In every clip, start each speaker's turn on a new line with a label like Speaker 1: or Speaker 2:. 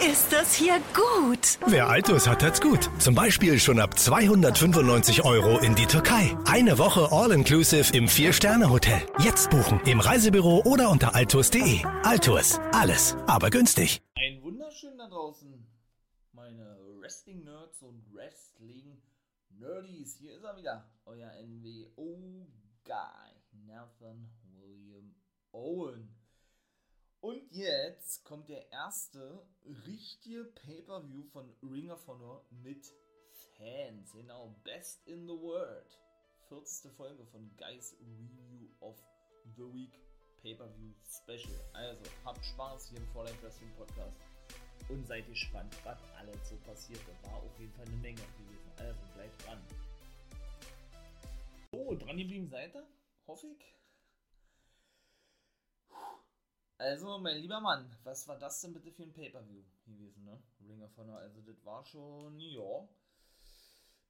Speaker 1: ist das hier gut.
Speaker 2: Wer Altus hat, hat's gut. Zum Beispiel schon ab 295 Euro in die Türkei. Eine Woche All-Inclusive im Vier-Sterne-Hotel. Jetzt buchen im Reisebüro oder unter altus.de. Altus, alles, aber günstig.
Speaker 3: Ein wunderschön da draußen, meine Wrestling-Nerds und Wrestling-Nerdies. Hier ist er wieder, euer NWO-Guy, Nathan William Owen. Und jetzt kommt der erste richtige Pay-Per-View von Ring of Honor mit Fans. Genau, Best in the World. 40. Folge von Guys Review of the Week Pay-Per-View Special. Also, habt Spaß hier im Vorlight Wrestling Podcast. Und seid gespannt, was alles so passiert. Da war auf jeden Fall eine Menge gewesen. Also, bleibt dran. So, dran geblieben seid ihr? Hoffe ich. Also, mein lieber Mann, was war das denn bitte für ein Pay-Per-View gewesen, ne? Ring of Honor, also das war schon, ja,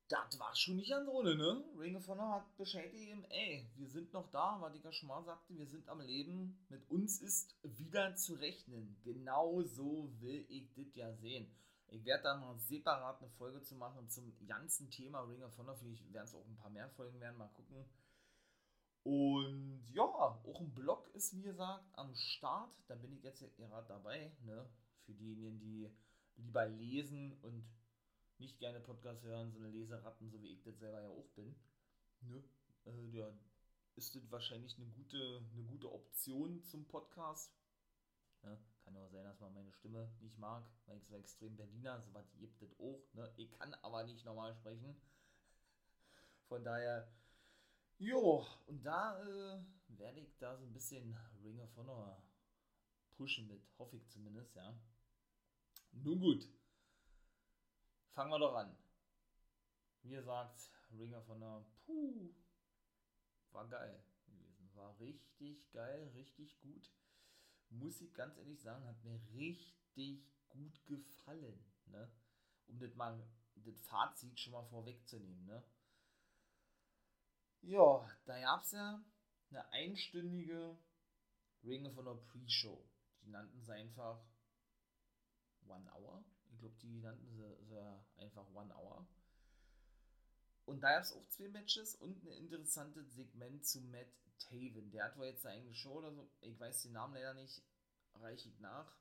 Speaker 3: das war schon nicht an ohne, ne? Ring of Honor hat Bescheid ey, wir sind noch da, was Dicker Schmar sagte, wir sind am Leben, mit uns ist wieder zu rechnen. Genau so will ich das ja sehen. Ich werde da mal separat eine Folge zu machen zum ganzen Thema Ring of Honor, vielleicht werden es auch ein paar mehr Folgen werden, mal gucken und ja, auch ein Blog ist, wie gesagt, am Start. Da bin ich jetzt gerade dabei. Ne? Für diejenigen, die lieber lesen und nicht gerne Podcasts hören, sondern Leseratten, so wie ich das selber ja auch bin. Ne? Äh, ja, ist das wahrscheinlich eine gute, eine gute Option zum Podcast. Ja, kann auch sein, dass man meine Stimme nicht mag, weil ich so extrem Berliner, so was gibt es auch. Ne? Ich kann aber nicht normal sprechen. Von daher Jo, und da äh, werde ich da so ein bisschen Ring of Honor pushen mit, hoffe ich zumindest, ja. Nun gut, fangen wir doch an. Wie gesagt, Ring of Honor, puh, war geil gewesen. War richtig geil, richtig gut. Muss ich ganz ehrlich sagen, hat mir richtig gut gefallen. Ne? Um das mal, das Fazit schon mal vorwegzunehmen. Ne? Ja, da gab es ja eine einstündige Ring of Honor Pre-Show. Die nannten sie einfach One Hour. Ich glaube, die nannten sie, sie einfach One Hour. Und da gab es auch zwei Matches und ein interessantes Segment zu Matt Taven. Der hat wohl jetzt eine eigene Show oder so. Ich weiß den Namen leider nicht. Reiche ich nach.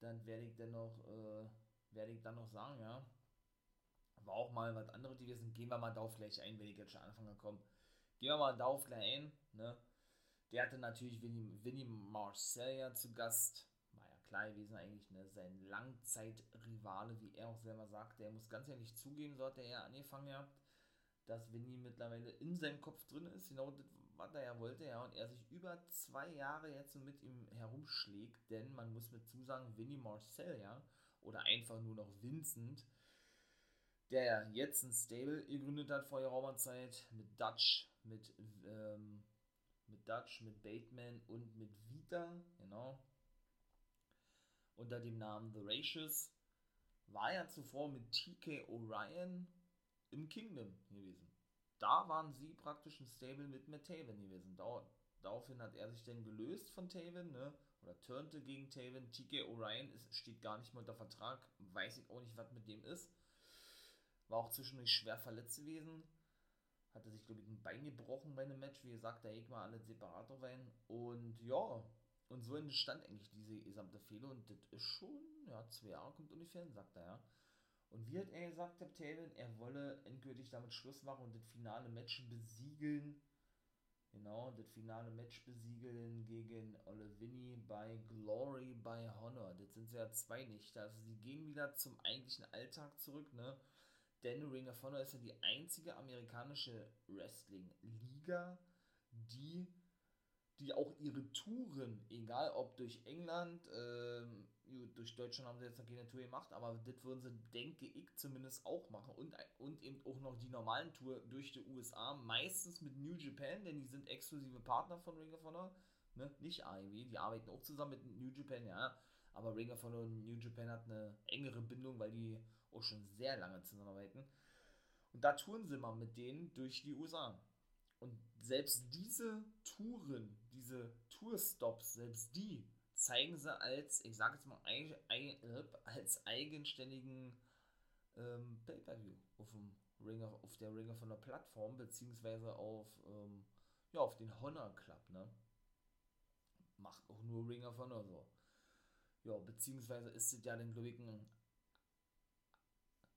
Speaker 3: Dann werde ich dann noch, äh, werde ich dann noch sagen, ja. War auch mal was anderes gewesen. Gehen wir mal darauf gleich ein, wenn ich jetzt schon anfange kommen. Gehen wir mal darauf gleich ein. Ne? Der hatte natürlich Winnie, Winnie Marcellia zu Gast. War ja klar gewesen eigentlich, ne? sein Langzeitrivale, wie er auch selber sagt. Der muss ganz ehrlich zugeben, so hat er ja angefangen gehabt, dass Winnie mittlerweile in seinem Kopf drin ist. Genau das, was er ja wollte, ja. Und er sich über zwei Jahre jetzt mit ihm herumschlägt. Denn man muss mit zusagen, Winnie Marcellia oder einfach nur noch Vincent der jetzt ein Stable gegründet hat vor geraumer Zeit mit Dutch, mit, ähm, mit Dutch, mit Bateman und mit Vita, genau. Unter dem Namen The Racious. War ja zuvor mit TK Orion im Kingdom gewesen. Da waren sie praktisch ein Stable mit Matt Taven gewesen. daraufhin hat er sich dann gelöst von Taven, ne? Oder turnte gegen Taven. TK Orion ist, steht gar nicht mehr unter Vertrag. Weiß ich auch nicht, was mit dem ist. War auch zwischendurch schwer verletzt gewesen. Hatte sich, glaube ich, ein Bein gebrochen bei einem Match. Wie gesagt, da ich mal alle separat rein. Und ja, und so entstand eigentlich diese gesamte Fehler. Und das ist schon, ja, zwei Jahre kommt ungefähr, sagt er ja. Und wie hat er gesagt, der Taven, er wolle endgültig damit Schluss machen und das finale Match besiegeln. Genau, das finale Match besiegeln gegen Ole Winnie bei Glory by Honor. Das sind ja zwei nicht. Also sie gehen wieder zum eigentlichen Alltag zurück, ne? Denn Ring of Honor ist ja die einzige amerikanische Wrestling-Liga, die, die auch ihre Touren, egal ob durch England, ähm, durch Deutschland haben sie jetzt noch keine Tour gemacht, aber das würden sie, denke ich, zumindest auch machen. Und, und eben auch noch die normalen Tour durch die USA, meistens mit New Japan, denn die sind exklusive Partner von Ring of Honor. Ne? Nicht AEW, die arbeiten auch zusammen mit New Japan, ja. Aber Ring of Honor und New Japan hat eine engere Bindung, weil die auch schon sehr lange zusammenarbeiten. Und da touren sie mal mit denen durch die USA. Und selbst diese Touren, diese Tourstops, selbst die zeigen sie als, ich sag jetzt mal, als eigenständigen ähm, Pay-Per-View auf dem Ringer, auf der Ringer von der Plattform, beziehungsweise auf, ähm, ja, auf den Honor Club, ne? Macht auch nur Ringer von oder so. Ja, beziehungsweise ist es ja dann, glaube ein,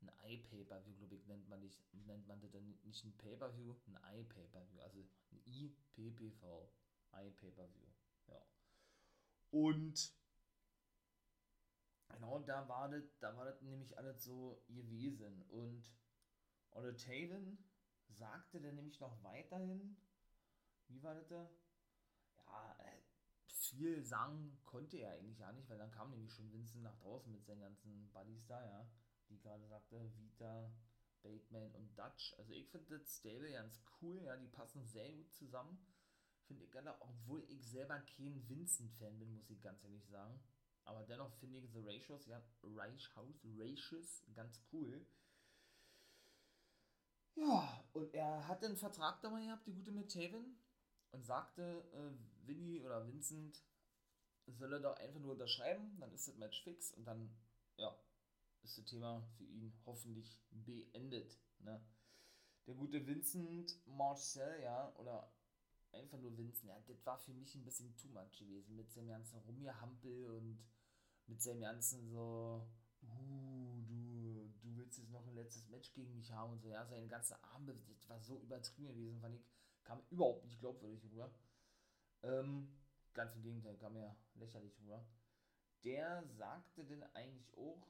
Speaker 3: ein iPay-Per-View, glaube ich, nennt man, nicht, nennt man das dann nicht ein Pay-Per-View, ein iPay-Per-View, also ein IPPV, iPay-Per-View, ja. Und genau da war das, da war das nämlich alles so gewesen und Olle Taven sagte dann nämlich noch weiterhin, wie war das da? Ja, äh, viel sagen konnte er eigentlich ja nicht, weil dann kam nämlich schon Vincent nach draußen mit seinen ganzen Buddies da, ja, die gerade sagte, Vita, Bateman und Dutch. Also ich finde das Stable ganz cool, ja, die passen sehr gut zusammen. Finde ich gerne, obwohl ich selber kein Vincent-Fan bin, muss ich ganz ehrlich sagen. Aber dennoch finde ich The Ratios, ja, Reich House Ratios ganz cool. Ja, und er hat einen Vertrag dabei gehabt, die gute mit Taven, und sagte, äh, Vinny oder Vincent soll er doch einfach nur unterschreiben, dann ist das Match fix und dann, ja, ist das Thema für ihn hoffentlich beendet. Ne? Der gute Vincent Marcel, ja, oder einfach nur Vincent, ja, das war für mich ein bisschen too much gewesen mit seinem ganzen Rumgehampel und mit seinem ganzen so, uh, du, du willst jetzt noch ein letztes Match gegen mich haben und so, ja, seine ganze Arme, das war so übertrieben gewesen, fand ich, kam überhaupt nicht glaubwürdig rüber. Ähm, ganz im Gegenteil, kam ja lächerlich rüber. Der sagte denn eigentlich auch,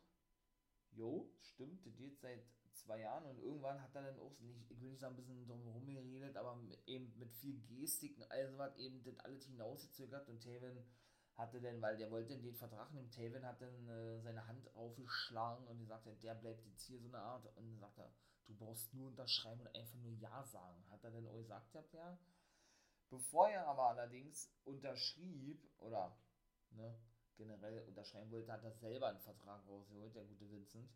Speaker 3: jo, stimmt, das geht seit zwei Jahren und irgendwann hat er dann auch, nicht, ich will nicht sagen, ein bisschen drumherum geredet, aber eben mit viel Gestiken, also hat eben das alles hinausgezögert und Taven hatte dann, weil der wollte den Vertrag nehmen, Taven hat dann äh, seine Hand aufgeschlagen und gesagt, der bleibt jetzt hier so eine Art und sagt er, du brauchst nur unterschreiben und einfach nur Ja sagen. Hat er dann auch gesagt, ja, Bevor er aber allerdings unterschrieb oder ne, generell unterschreiben wollte, hat er selber einen Vertrag rausgeholt, der gute Vincent.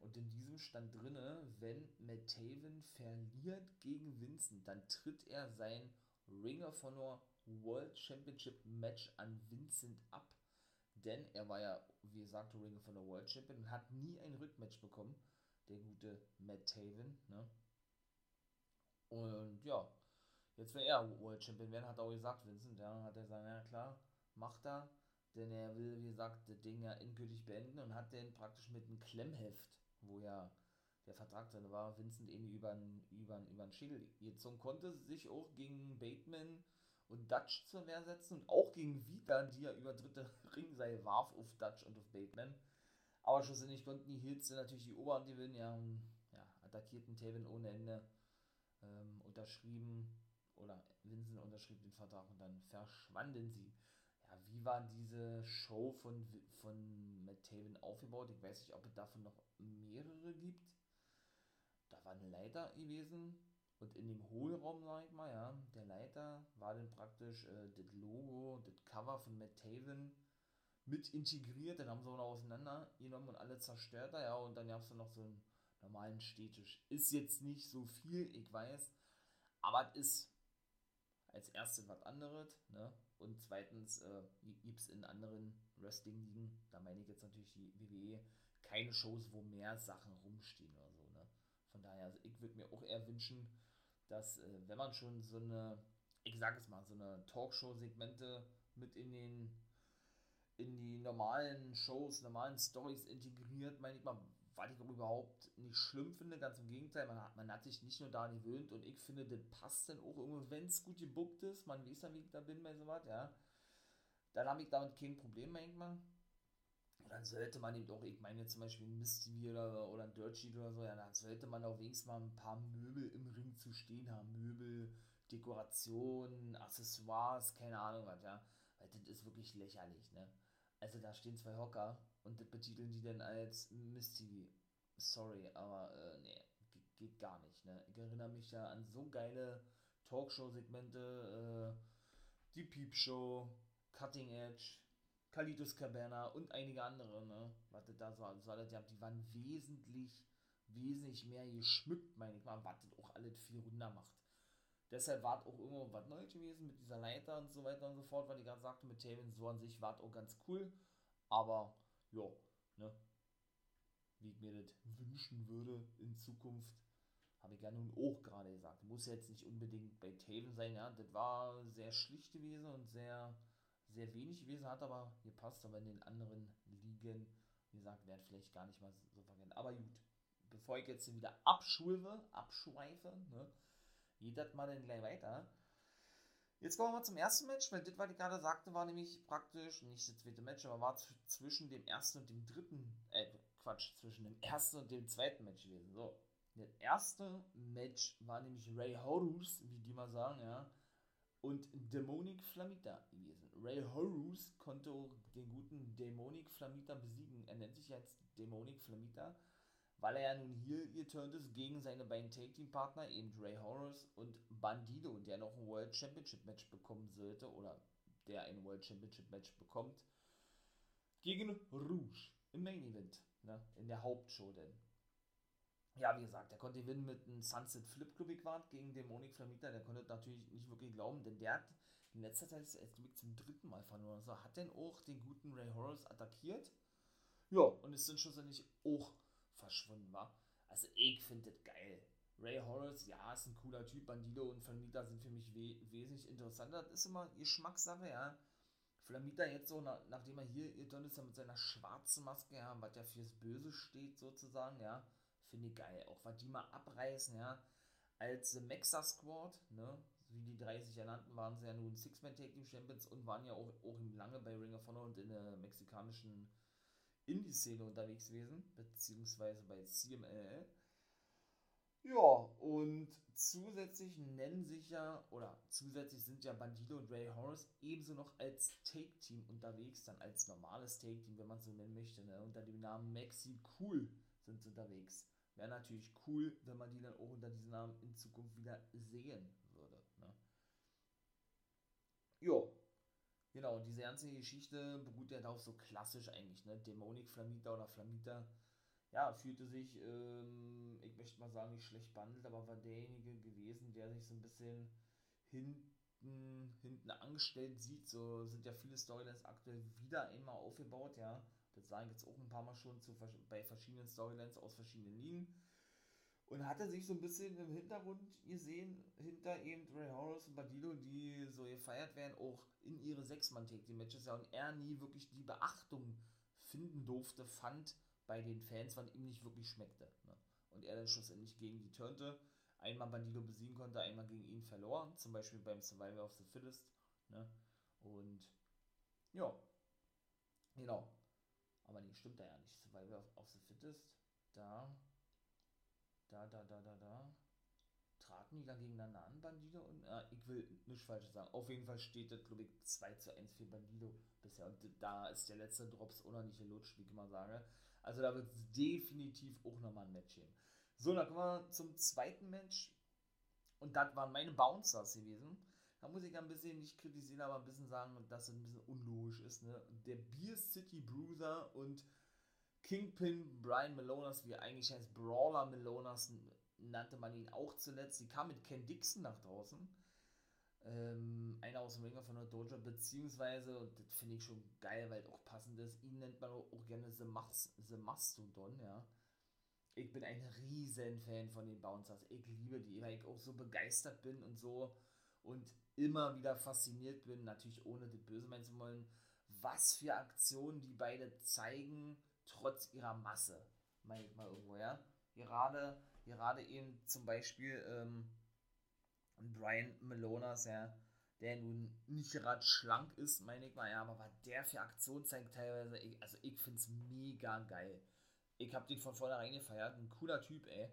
Speaker 3: Und in diesem stand drinne, wenn Matt Taven verliert gegen Vincent, dann tritt er sein Ring of Honor World Championship Match an Vincent ab. Denn er war ja, wie gesagt, Ring of Honor World Champion und hat nie ein Rückmatch bekommen. Der gute Matt Taven. Ne? Und ja, jetzt will er World Champion werden, hat er auch gesagt, Vincent. Ja, hat er gesagt, ja klar, macht er. Denn er will, wie gesagt, das Ding ja endgültig beenden und hat den praktisch mit einem Klemmheft wo ja der Vertrag drin war, Vincent irgendwie über den über über Schädel gezogen konnte, sich auch gegen Bateman und Dutch zur Wehr setzen und auch gegen Vita, die ja über dritte Ringseil warf auf Dutch und auf Bateman. Aber schlussendlich konnten die Hills natürlich die Oberhand gewinnen, ja, ja, attackierten Taven ohne Ende, ähm, unterschrieben, oder Vincent unterschrieb den Vertrag und dann verschwanden sie. Ja, wie war diese Show von, von Matt Taven aufgebaut? Ich weiß nicht, ob es davon noch mehrere gibt. Da war eine Leiter gewesen und in dem Hohlraum, sag ich mal, ja, der Leiter war dann praktisch äh, das Logo, das Cover von Matt Taven mit integriert. Dann haben sie auch noch auseinandergenommen und alle zerstört. Ja, und dann gab es noch so einen normalen Städtisch. Ist jetzt nicht so viel, ich weiß, aber es ist als erstes was anderes, ne? Und zweitens äh, gibt es in anderen Wrestling-Ligen, da meine ich jetzt natürlich die WWE, keine Shows, wo mehr Sachen rumstehen oder so. Ne? Von daher, also ich würde mir auch eher wünschen, dass, äh, wenn man schon so eine, ich sage es mal, so eine Talkshow-Segmente mit in den in die normalen Shows, normalen Stories integriert, meine ich mal, was ich überhaupt nicht schlimm finde, ganz im Gegenteil, man hat, man hat sich nicht nur daran gewöhnt und ich finde, das passt dann auch irgendwie, wenn es gut gebuckt ist, man weiß ja, wie ich da bin bei sowas, ja, dann habe ich damit kein Problem, meine ich mal dann sollte man eben auch, ich meine zum Beispiel ein Misty oder, oder ein Dirt Sheet oder so, ja, dann sollte man auch wenigstens mal ein paar Möbel im Ring zu stehen haben. Möbel, Dekorationen, Accessoires, keine Ahnung was, ja. Weil das ist wirklich lächerlich, ne? Also da stehen zwei Hocker und das betiteln die dann als Misty. Sorry, aber äh, nee, geht gar nicht, ne? Ich erinnere mich ja an so geile Talkshow-Segmente, äh, die Peep-Show, Cutting Edge, Kalitus Cabana und einige andere, ne? Was da so, so alles gehabt, die waren wesentlich, wesentlich mehr geschmückt, meine ich mal, was das auch alles viel runder macht. Deshalb war auch irgendwo was Neues gewesen mit dieser Leiter und so weiter und so fort, weil ich gerade sagte, mit Taven so an sich war auch ganz cool. Aber, ja, ne, wie ich mir das wünschen würde in Zukunft, habe ich ja nun auch gerade gesagt. Muss jetzt nicht unbedingt bei Taven sein, ja. Das war sehr schlicht gewesen und sehr, sehr wenig gewesen, hat aber gepasst, aber in den anderen Ligen, wie gesagt, wäre vielleicht gar nicht mal so verkehrt. Aber gut, bevor ich jetzt wieder abschulve, abschweife, ne, geht das mal dann gleich weiter. Jetzt kommen wir zum ersten Match, weil das, was ich gerade sagte, war nämlich praktisch, nicht das zweite Match, aber war zwischen dem ersten und dem dritten, äh, Quatsch, zwischen dem ersten und dem zweiten Match gewesen. So, das erste Match war nämlich Ray Horus, wie die mal sagen, ja, und Demonic Flamita gewesen. Ray Horus konnte den guten Demonic Flamita besiegen. Er nennt sich jetzt Demonic Flamita weil er ja nun hier geturnt ist gegen seine beiden Tag Team Partner, eben Ray Horus und Bandido, der noch ein World Championship Match bekommen sollte, oder der ein World Championship Match bekommt, gegen Rouge im Main Event, ne, in der Hauptshow denn. Ja, wie gesagt, er konnte gewinnen mit einem Sunset Flip Club gegen Demonic Flamita, der konnte natürlich nicht wirklich glauben, denn der hat in letzter Zeit erst zum dritten Mal verloren. Also hat denn auch den guten Ray Horus attackiert. Ja, und ist dann schlussendlich auch verschwunden war. Also ich finde das geil. Ray Horace, ja, ist ein cooler Typ. Bandido und Flamita sind für mich we wesentlich interessanter. Das ist immer Geschmackssache, ja. Flamita jetzt so, na, nachdem er hier ihr ja mit seiner schwarzen Maske, ja, was ja fürs Böse steht, sozusagen, ja, finde ich geil. Auch was die mal abreißen, ja, als The Mexa Squad, ne, wie die 30 ernannten, waren sie ja nun Six-Man-Tag-Team-Champions und waren ja auch, auch lange bei Ring of Honor und in der mexikanischen Indie-Szene unterwegs gewesen, beziehungsweise bei CMLL. Ja, und zusätzlich nennen sich ja, oder zusätzlich sind ja Bandido und Ray Horace ebenso noch als Take-Team unterwegs, dann als normales Take-Team, wenn man so nennen möchte, ne? unter dem Namen Maxi Cool sind sie unterwegs. Wäre natürlich cool, wenn man die dann auch unter diesem Namen in Zukunft wieder sehen würde. Ne? Jo, Genau, diese ganze Geschichte beruht ja darauf so klassisch eigentlich, ne? Dämonik Flamita oder Flamita, ja, fühlte sich, ähm, ich möchte mal sagen, nicht schlecht behandelt, aber war derjenige gewesen, der sich so ein bisschen hinten, hinten angestellt sieht. So sind ja viele Storylines aktuell wieder einmal aufgebaut, ja. Das sagen jetzt auch ein paar Mal schon zu, bei verschiedenen Storylines aus verschiedenen Ligen und hatte sich so ein bisschen im Hintergrund gesehen, hinter eben Ray Horus und Badillo, die so gefeiert werden, auch in ihre Sechs-Mann-Take-Matches, ja, und er nie wirklich die Beachtung finden durfte, fand bei den Fans, was ihm nicht wirklich schmeckte. Ne? Und er dann schlussendlich gegen die turnte, einmal Bandido besiegen konnte, einmal gegen ihn verloren, zum Beispiel beim Survivor of the Fittest. Ne? Und ja, genau. Aber nee, stimmt da ja nicht. Survivor of the Fittest, da da, da, da, da, da. Traten die da gegeneinander an, Bandido? Und äh, ich will nichts Falsches sagen. Auf jeden Fall steht das, glaube ich, 2 zu 1 für Bandido bisher. Und da ist der letzte Drops nicht gelutscht, wie ich immer sage. Also da wird es definitiv auch nochmal ein Match geben. So, dann kommen wir zum zweiten Match. Und das waren meine Bouncers gewesen. Da muss ich ein bisschen nicht kritisieren, aber ein bisschen sagen, dass es ein bisschen unlogisch ist. Ne? Der Beer City Bruiser und Kingpin Brian Malonas, wie er eigentlich heißt, Brawler Malonas nannte man ihn auch zuletzt. Sie kam mit Ken Dixon nach draußen. Ähm, einer aus dem Ringer von der Dojo, beziehungsweise, und das finde ich schon geil, weil auch passend ist, ihn nennt man auch gerne The, Mas The Mastodon, ja. Ich bin ein riesen Fan von den Bouncers. Ich liebe die, weil ich auch so begeistert bin und so und immer wieder fasziniert bin, natürlich ohne das Böse meinen zu wollen, was für Aktionen die beide zeigen trotz ihrer Masse, meine ich mal irgendwo, ja. Gerade, gerade eben zum Beispiel ähm, Brian Melonas, ja, der nun nicht gerade schlank ist, meine ich mal, ja, aber was der für Aktionen zeigt teilweise, ich, also ich finde es mega geil. Ich habe den von vornherein gefeiert, ein cooler Typ, ey.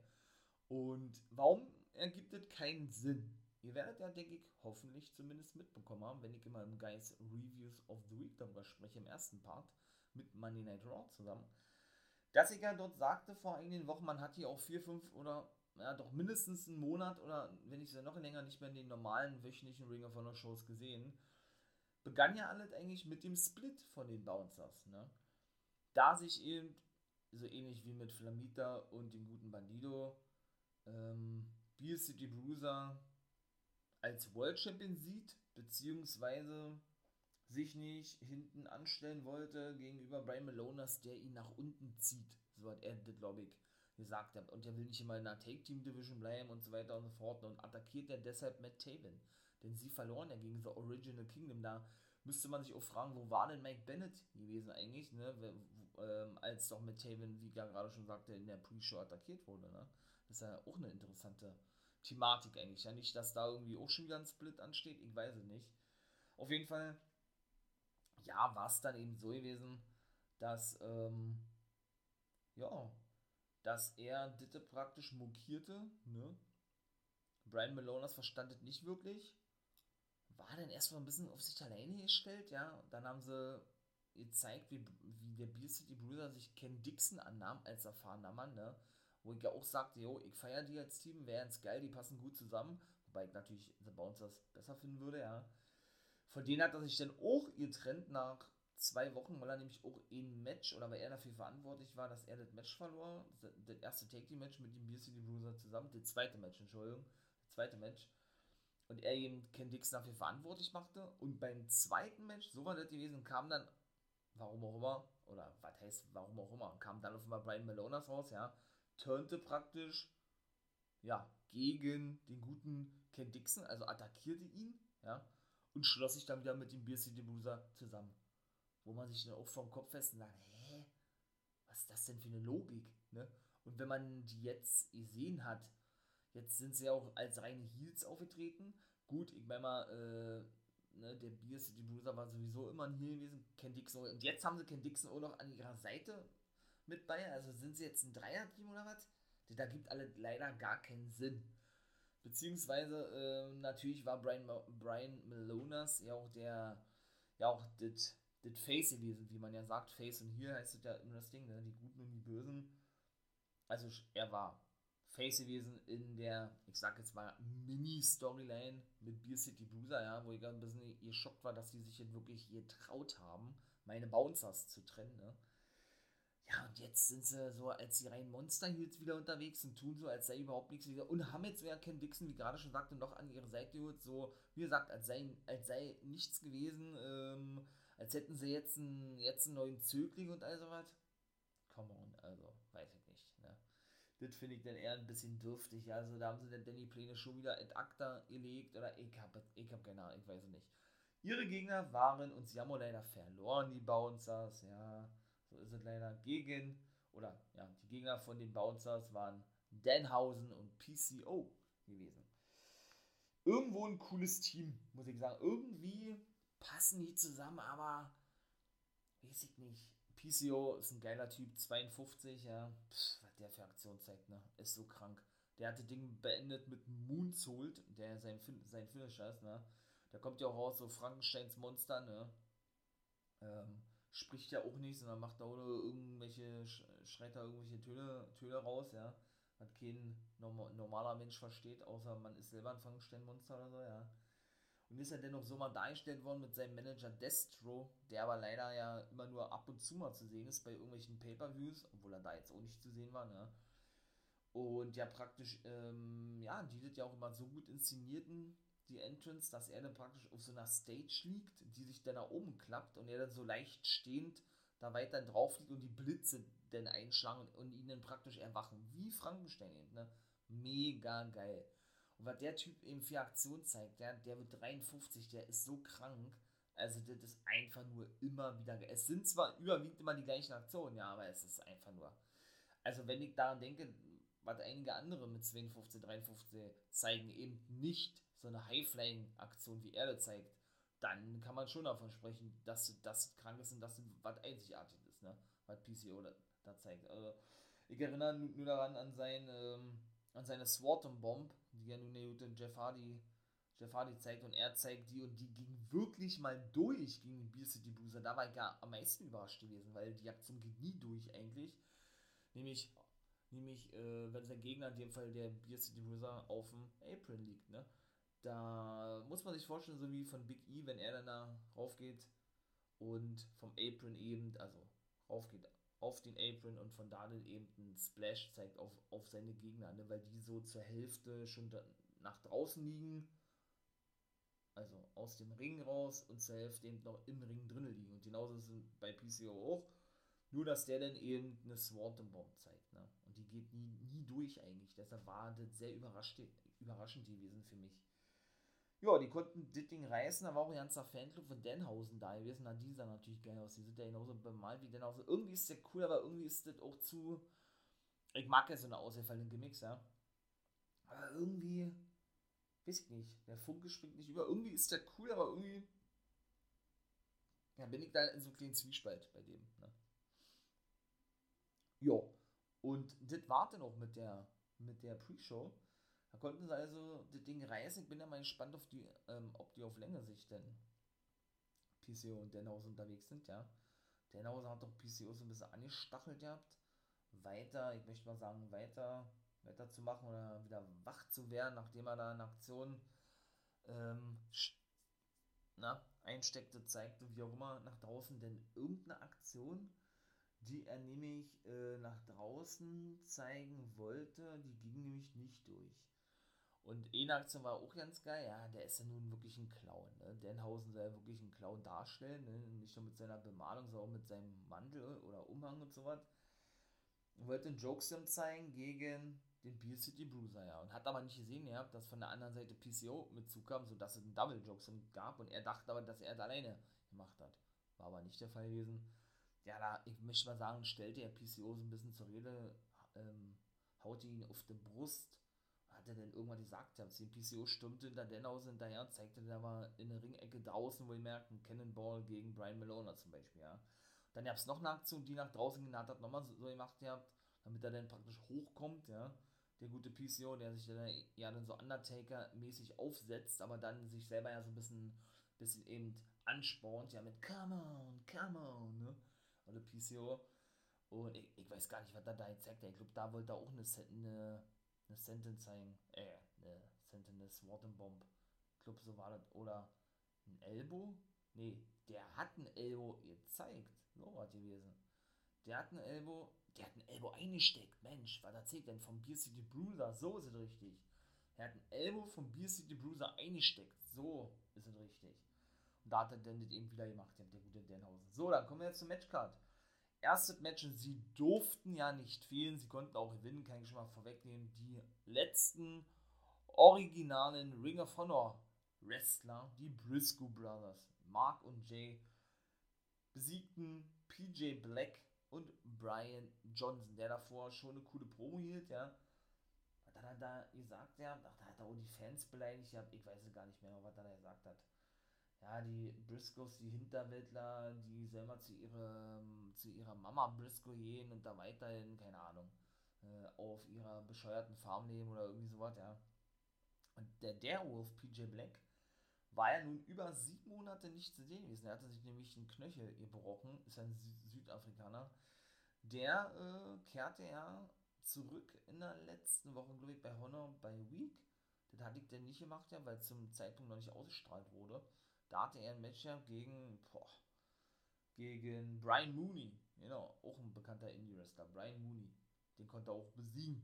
Speaker 3: Und warum ergibt es keinen Sinn? Ihr werdet ja, denke ich, hoffentlich zumindest mitbekommen haben, wenn ich immer im Geist Reviews of the Week darüber spreche, im ersten Part mit Monday Night Raw zusammen, dass ja dort sagte vor einigen Wochen, man hat hier auch vier, fünf oder ja, doch mindestens einen Monat oder wenn ich es ja noch länger nicht mehr in den normalen wöchentlichen Ring of Honor Shows gesehen, begann ja alles eigentlich mit dem Split von den Bouncers. Ne? Da sich eben, so ähnlich wie mit Flamita und dem guten Bandido, ähm, Beer City Bruiser als World Champion sieht, beziehungsweise sich nicht hinten anstellen wollte gegenüber Brian Malonas, der ihn nach unten zieht. So hat er das, glaube ich, gesagt. Und er will nicht immer in der Take-Team-Division bleiben und so weiter und so fort. Und attackiert er deshalb Matt Taven. Denn sie verloren ja gegen The Original Kingdom. Da müsste man sich auch fragen, wo war denn Mike Bennett gewesen eigentlich, ne? Ähm, als doch Matt Taven, wie Gar gerade schon sagte, in der Pre-Show attackiert wurde. Ne? Das ist ja auch eine interessante Thematik eigentlich. Ja, nicht, dass da irgendwie auch schon wieder ein Split ansteht, ich weiß es nicht. Auf jeden Fall ja, war es dann eben so gewesen, dass, ähm, ja, dass er Ditte praktisch mokierte, ne? Brian Malonas verstand es nicht wirklich. War dann erstmal ein bisschen auf sich alleine gestellt, ja. Dann haben sie gezeigt, wie, wie der Beer City Bruiser sich Ken Dixon annahm als erfahrener Mann, ne? Wo ich ja auch sagte, jo, ich feiere die als Team, wären geil, die passen gut zusammen. Wobei ich natürlich The Bouncers besser finden würde, ja. Von denen hat er sich dann auch getrennt nach zwei Wochen, weil er nämlich auch ein Match oder weil er dafür verantwortlich war, dass er das Match verlor. Das erste Take Team Match mit dem Beer City Bruiser zusammen, das zweite Match, Entschuldigung, das zweite Match. Und er eben Ken Dixon dafür verantwortlich machte. Und beim zweiten Match, so war das gewesen, kam dann, warum auch immer, oder was heißt, warum auch immer, kam dann auf einmal Brian Malonas raus, ja, turnte praktisch, ja, gegen den guten Ken Dixon, also attackierte ihn, ja, und schloss sich dann wieder mit dem Beer City Bruiser zusammen. Wo man sich dann auch vom Kopf fest und sagt, hä, was ist das denn für eine Logik? Ne? Und wenn man die jetzt gesehen hat, jetzt sind sie auch als reine Heels aufgetreten. Gut, ich meine mal, äh, ne, der City Bruiser war sowieso immer ein Heel gewesen, Ken Dixon. Und jetzt haben sie Ken Dixon auch noch an ihrer Seite mit bei. Also sind sie jetzt ein Dreier-Team oder was? Da gibt alle leider gar keinen Sinn. Beziehungsweise äh, natürlich war Brian, Brian Malonas ja auch der, ja auch das Face gewesen, wie man ja sagt. Face und hier heißt es ja immer das Ding, ne? die Guten und die Bösen. Also er war Face gewesen in der, ich sag jetzt mal, Mini-Storyline mit Beer City Bruiser, ja, wo ich ein bisschen geschockt war, dass die sich jetzt wirklich getraut haben, meine Bouncers zu trennen, ne? Ja, und jetzt sind sie so als die reinen Monster Heels wieder unterwegs und tun so, als sei überhaupt nichts wieder. Und haben jetzt wieder Ken Dixon, wie gerade schon sagte, noch an ihre Seite geholt. So, wie gesagt, als sei, als sei nichts gewesen. Ähm, als hätten sie jetzt, ein, jetzt einen neuen Zögling und all sowas. Come on, also, weiß ich nicht. Ne? Das finde ich dann eher ein bisschen dürftig. Also, da haben sie den Danny Pläne schon wieder ad acta gelegt. Oder ich habe hab keine Ahnung, ich weiß es nicht. Ihre Gegner waren, und sie haben leider verloren, die Bouncers, ja so ist es leider. Gegen, oder ja, die Gegner von den Bouncers waren Danhausen und PCO gewesen. Irgendwo ein cooles Team, muss ich sagen. Irgendwie passen die zusammen, aber weiß ich nicht. PCO ist ein geiler Typ, 52, ja. Pff, was der für Aktion zeigt, ne? Ist so krank. Der hat das Ding beendet mit Moonsault, der sein, sein Finisher ist, ne? Da kommt ja auch raus, so Frankensteins Monster, ne? Ähm, spricht ja auch nicht, sondern macht da nur irgendwelche, schreit da irgendwelche Töne, Töne raus, ja. Was kein normaler Mensch versteht, außer man ist selber ein Frankenstein-Monster oder so, ja. Und ist ja dennoch so mal dargestellt worden mit seinem Manager Destro, der aber leider ja immer nur ab und zu mal zu sehen ist bei irgendwelchen Pay-Per-Views, obwohl er da jetzt auch nicht zu sehen war, ne. Und ja praktisch, ähm, ja, die wird ja auch immer so gut inszenierten die Entrance, dass er dann praktisch auf so einer Stage liegt, die sich dann nach oben klappt und er dann so leicht stehend da weiter drauf liegt und die Blitze dann einschlagen und ihn dann praktisch erwachen. Wie Frankenstein eben, ne? Mega geil. Und was der Typ eben für Aktion zeigt, der, der wird 53, der ist so krank. Also das ist einfach nur immer wieder geil. Es sind zwar überwiegend immer die gleichen Aktionen, ja, aber es ist einfach nur. Also wenn ich daran denke, was einige andere mit 52, 53 zeigen, eben nicht so eine High-Flying-Aktion wie er das zeigt, dann kann man schon davon sprechen, dass das krank ist und das was einzigartig ist, ne? Was PCO da, da zeigt. Also, ich erinnere nur daran an, sein, ähm, an seine Swarton Bomb, die ja nun der Jeff Hardy, Jeff Hardy zeigt und er zeigt die und die ging wirklich mal durch gegen den Beer City Bruiser. Da war ich ja am meisten überrascht gewesen, weil die Aktion ging nie durch eigentlich. Nämlich, nämlich äh, wenn sein Gegner, in dem Fall der Beer City Bruiser, auf dem Apron liegt, ne? Da muss man sich vorstellen, so wie von Big E, wenn er dann da raufgeht und vom Apron eben, also raufgeht auf den Apron und von da dann eben einen Splash zeigt auf, auf seine Gegner, ne, weil die so zur Hälfte schon da, nach draußen liegen Also aus dem Ring raus und zur Hälfte eben noch im Ring drinnen liegen. Und genauso ist es bei PCO auch. Nur, dass der dann eben eine Swanton Bomb zeigt. Ne? Und die geht nie, nie durch eigentlich. Deshalb war das sehr überraschend, überraschend gewesen für mich. Ja, die konnten das Ding reißen. Da war auch ein ganzer Fanclub von Denhausen da gewesen. Na, die sah natürlich geil aus. Die sind ja genauso bemalt wie Denhausen. Irgendwie ist der cool, aber irgendwie ist das auch zu. Ich mag ja so eine ausgefallene Gimmicks, ja. Aber irgendwie. Weiß ich nicht. Der Funke springt nicht über. Irgendwie ist der cool, aber irgendwie. Ja, bin ich da in so einem kleinen Zwiespalt bei dem. Ne? Ja. Und das war dann auch mit der, mit der Pre-Show. Da konnten sie also das Ding reißen. Ich bin ja mal gespannt, auf die, ähm, ob die auf längere Sicht denn PCO und Denhausen unterwegs sind, ja. Denhausen hat doch PCO so ein bisschen angestachelt gehabt, weiter, ich möchte mal sagen, weiter, weiter zu machen oder wieder wach zu werden, nachdem er da eine Aktion ähm, na, einsteckte, zeigte, wie auch immer, nach draußen, denn irgendeine Aktion, die er nämlich äh, nach draußen zeigen wollte, die ging nämlich nicht durch. Und eine Aktion war auch ganz geil, ja, der ist ja nun wirklich ein Clown. Ne? Denhausen soll ja wirklich ein Clown darstellen, ne? nicht nur mit seiner Bemalung, sondern auch mit seinem Mantel oder Umhang und so was. Und wollte einen Jokesim zeigen gegen den Beer City Bruiser, ja. Und hat aber nicht gesehen, ja, dass von der anderen Seite PCO mit zukam, sodass es einen Double Jokesim gab. Und er dachte aber, dass er es alleine gemacht hat. War aber nicht der Fall gewesen ja, da, ich möchte mal sagen, stellte er PCO so ein bisschen zur Rede, ähm, haute ihn auf die Brust, hat er dann irgendwann gesagt, ja, den PCO stürmte hinter Denhaus hinterher und zeigte dann aber in der Ringecke draußen, wo ihr merkt, ein Cannonball gegen Brian Malona zum Beispiel, ja. Dann gab es noch eine Aktion, die nach draußen ging, hat nochmal so, gemacht gehabt, damit er dann praktisch hochkommt, ja. Der gute PCO, der sich dann ja dann so Undertaker-mäßig aufsetzt, aber dann sich selber ja so ein bisschen, bisschen eben anspornt, ja, mit Come on, come on, ne oder PCO. Und ich, ich weiß gar nicht, was er da jetzt sagt. Ich glaube, da wollte er auch eine, eine, eine Sentence zeigen. Äh, eine Sentence Bomb. Ich glaube, so war das. Oder ein Elbow? Nee, der hat ein Elbow gezeigt. So war gewesen. Der hat ein Elbow, der hat ein Elbow eingesteckt. Mensch, was erzählt denn vom Beer City Bruiser? So ist es richtig. Er hat ein Elbow vom Beer City Bruiser eingesteckt. So ist es richtig. Und da hat er dann das eben wieder gemacht, der gute Denhausen. So, dann kommen wir jetzt zum Matchcard. Erstes Match, sie durften ja nicht fehlen, sie konnten auch gewinnen, kann ich schon mal vorwegnehmen. Die letzten originalen Ring of Honor Wrestler, die Briscoe Brothers, Mark und Jay, besiegten PJ Black und Brian Johnson, der davor schon eine coole Promo hielt, ja. Was hat er da gesagt, ja? Ach, da hat er auch die Fans beleidigt, ja. ich weiß es gar nicht mehr, was er da gesagt hat ja, die Briscoes, die Hinterwäldler, die selber zu, ihrem, zu ihrer Mama Briscoe gehen und da weiterhin, keine Ahnung, äh, auf ihrer bescheuerten Farm leben oder irgendwie sowas, ja. Und der Derewolf PJ Black war ja nun über sieben Monate nicht zu sehen gewesen. Er hatte sich nämlich einen Knöchel gebrochen, ist ein Sü Südafrikaner. Der äh, kehrte ja zurück in der letzten Woche, glaube ich, bei Honor bei Week. Das hatte ich denn nicht gemacht, ja, weil zum Zeitpunkt noch nicht ausgestrahlt wurde. Da hatte er ein Matchup gegen, boah, gegen Brian Mooney. Genau, auch ein bekannter Indie-Wrestler. Brian Mooney. Den konnte er auch besiegen.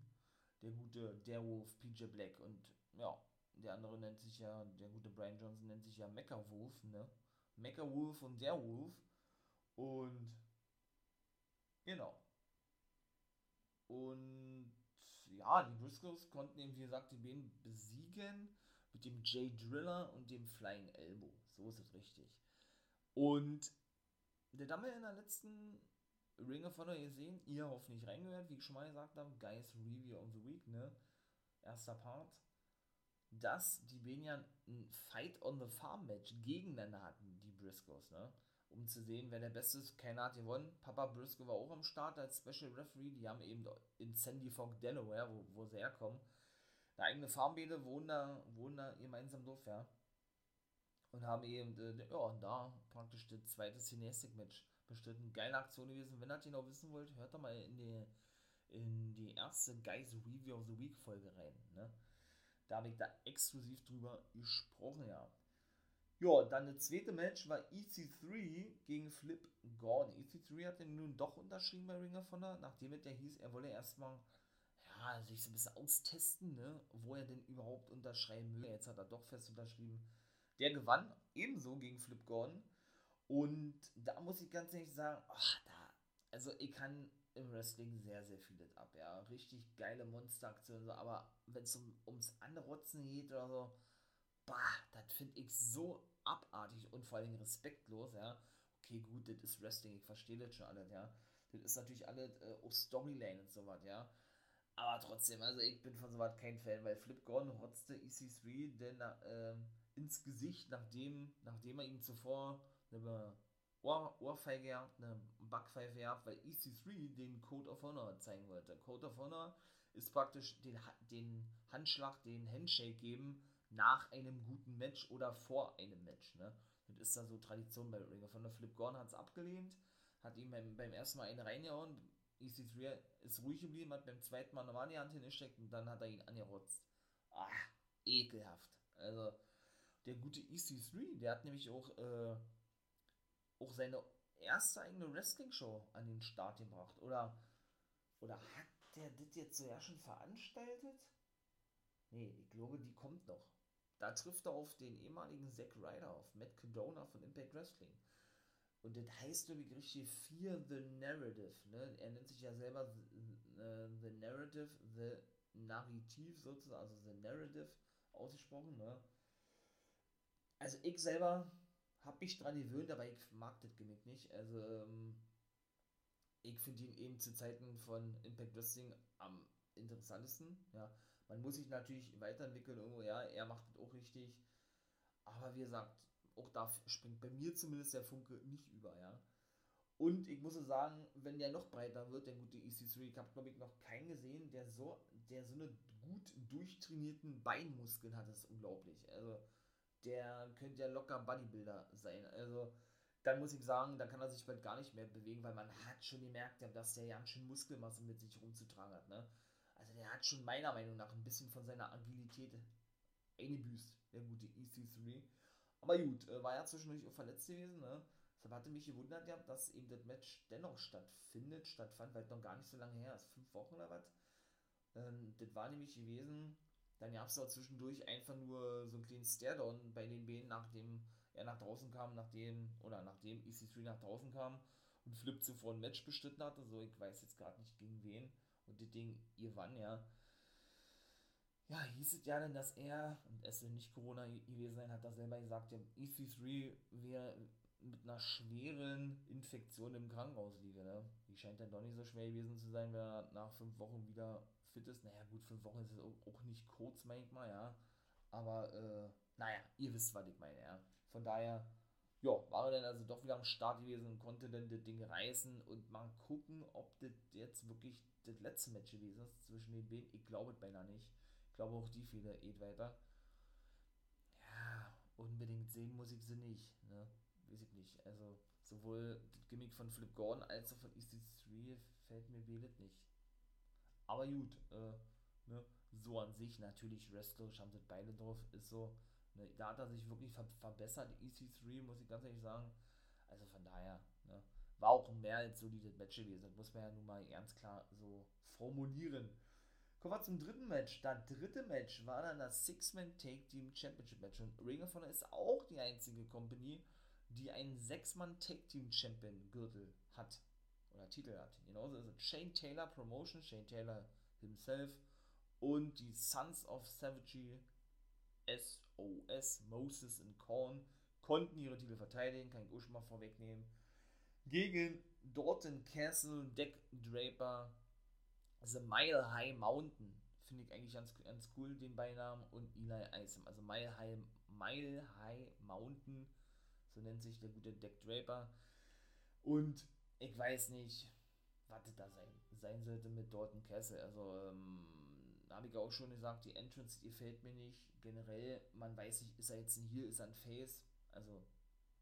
Speaker 3: Der gute Derwolf PJ Black. Und ja, der andere nennt sich ja, der gute Brian Johnson nennt sich ja Mecha Wolf, ne? Wolf und der Wolf. Und genau. Und ja, die Briscoes konnten eben, wie gesagt, die beiden besiegen mit dem Jay Driller und dem Flying Elbow. So ist es richtig. Und der wir in der letzten Ring of Honor gesehen, ihr hoffentlich reingehört, wie ich schon mal gesagt habe, Guys Review of the Week, ne? Erster Part. Dass die ja ein Fight on the Farm Match gegeneinander hatten, die Briscoes, ne? Um zu sehen, wer der Beste ist. Keiner hat gewonnen. Papa Briscoe war auch am Start als Special Referee. Die haben eben in Sandy Fork, Delaware, wo, wo sie herkommen, eine eigene Farmbäde, wohnen da, wohnen da gemeinsam Dorf, ja und haben eben äh, ja, da praktisch das zweite Cinestic-Match bestritten. Geile Aktion gewesen. Wenn ihr das genau wissen wollt, hört doch mal in die, in die erste Guys Review of the Week Folge rein. Ne? Da habe ich da exklusiv drüber gesprochen, ja. Ja, dann das zweite Match war EC3 gegen Flip Gordon. EC3 hat den nun doch unterschrieben bei Ring of Honor, nachdem es ja hieß, er wolle erstmal sich so ein bisschen austesten, ne, wo er denn überhaupt unterschreiben will. Jetzt hat er doch fest unterschrieben Der gewann ebenso gegen Flip Gordon. Und da muss ich ganz ehrlich sagen, ach, da, also ich kann im Wrestling sehr, sehr vieles ab, ja. Richtig geile Monsteraktionen, so, aber wenn es um, ums Anrotzen geht oder so, bah, das finde ich so abartig und vor allem respektlos, ja. Okay, gut, das ist Wrestling, ich verstehe das schon alles, ja. Das ist natürlich alles äh, auch Storyline und so was, ja. Aber trotzdem, also ich bin von so was kein Fan, weil Flip Gordon rotzte EC3 denn äh, ins Gesicht, nachdem, nachdem er ihm zuvor eine Ohr, Ohrfeige gehabt, eine Backpfeife gehabt, weil EC3 den Code of Honor zeigen wollte. Code of Honor ist praktisch den, den Handschlag, den Handshake geben nach einem guten Match oder vor einem Match. Ne? Das ist da so Tradition bei Ring of Honor. Flip Gordon hat es abgelehnt, hat ihm beim, beim ersten Mal eine reingehauen. EC3 ist ruhig geblieben, hat beim zweiten Mal normal die Hand hingesteckt und dann hat er ihn angerotzt. Ah, ekelhaft. Also, der gute EC3, der hat nämlich auch, äh, auch seine erste eigene Wrestling-Show an den Start gebracht. Oder, oder hat der das jetzt so ja schon veranstaltet? Nee, ich glaube, die kommt noch. Da trifft er auf den ehemaligen Zack Ryder, auf Matt Cadona von Impact Wrestling. Und das heißt nämlich richtig Fear the Narrative. Ne? Er nennt sich ja selber The, uh, the Narrative, The Narrativ sozusagen, also The Narrative ausgesprochen. Ne? Also ich selber habe mich dran gewöhnt, aber ich mag das Gimmick nicht. Also ähm, ich finde ihn eben zu Zeiten von Impact Wrestling am interessantesten. Ja, man muss sich natürlich weiterentwickeln irgendwo. Ja, er macht das auch richtig. Aber wie gesagt, auch da springt bei mir zumindest der Funke nicht über, ja. Und ich muss sagen, wenn der noch breiter wird, der gute EC3, ich habe glaube ich noch keinen gesehen, der so, der so eine gut durchtrainierten Beinmuskeln hat, das ist unglaublich. Also der könnte ja locker Bodybuilder sein. Also dann muss ich sagen, da kann er sich bald gar nicht mehr bewegen, weil man hat schon gemerkt, dass der ganz schön Muskelmasse mit sich rumzutragen hat. Ne? Also der hat schon meiner Meinung nach ein bisschen von seiner Agilität eingebüßt, der gute EC3. Aber gut, äh, war ja zwischendurch auch verletzt gewesen, ne? Deshalb hatte mich gewundert, ja, dass eben das Match dennoch stattfindet, stattfand, weil es noch gar nicht so lange her ist, fünf Wochen oder was. Ähm, das war nämlich gewesen, dann gab es auch zwischendurch einfach nur so einen kleinen Staredown bei den Beinen, nachdem er nach draußen kam, nachdem, oder nachdem EC3 nach draußen kam und Flip zuvor ein Match bestritten hatte, so ich weiß jetzt gerade nicht gegen wen, und das Ding ihr wann, ja ja, hieß es ja dann, dass er, und es soll nicht Corona gewesen sein, hat er selber gesagt, ja, EC3 wäre mit einer schweren Infektion im Krankenhaus liege. Ne? Die scheint dann doch nicht so schwer gewesen zu sein, wenn er nach fünf Wochen wieder fit ist. Naja, gut, fünf Wochen ist es auch nicht kurz manchmal, ja. Aber, äh, naja, ihr wisst, was ich meine, ja. Von daher, ja, war er dann also doch wieder am Start gewesen und konnte dann das Ding reißen und mal gucken, ob das jetzt wirklich das letzte Match gewesen ist zwischen den beiden. Ich glaube es beinahe nicht. Glaube auch die Fehler geht weiter. Ja, unbedingt sehen muss ich sie nicht. Ne? Weiß ich nicht. Also sowohl das Gimmick von Flip Gordon als auch von EC3 fällt mir wählet nicht. Aber gut, äh, ne? so an sich natürlich wrestlerisch haben sie beide drauf, ist so. Ne? Da hat er sich wirklich ver verbessert, EC3, muss ich ganz ehrlich sagen. Also von daher, ne? war auch mehr als solides Match gewesen. Das muss man ja nun mal ganz klar so formulieren. Kommen wir zum dritten Match. Das dritte Match war dann das Six-Man Take Team Championship Match. Und Ring of Honor ist auch die einzige Company, die einen Sechs-Mann Take Team Champion Gürtel hat. Oder Titel hat. Genauso ist es Shane Taylor Promotion, Shane Taylor himself und die Sons of Savagery SOS, Moses und Korn, konnten ihre Titel verteidigen, kann ich auch schon mal vorwegnehmen. Gegen Dorton Castle, Deck Draper, The Mile High Mountain. Finde ich eigentlich ganz, ganz cool, den Beinamen. Und Eli Isom. Also Mile High, Mile High Mountain. So nennt sich der gute Deck Draper. Und ich weiß nicht, was da sein, sein sollte mit Dorton Castle. Also, ähm, habe ich auch schon gesagt, die Entrance gefällt mir nicht. Generell, man weiß nicht, ist er jetzt ein Heel, ist er ein Face. Also,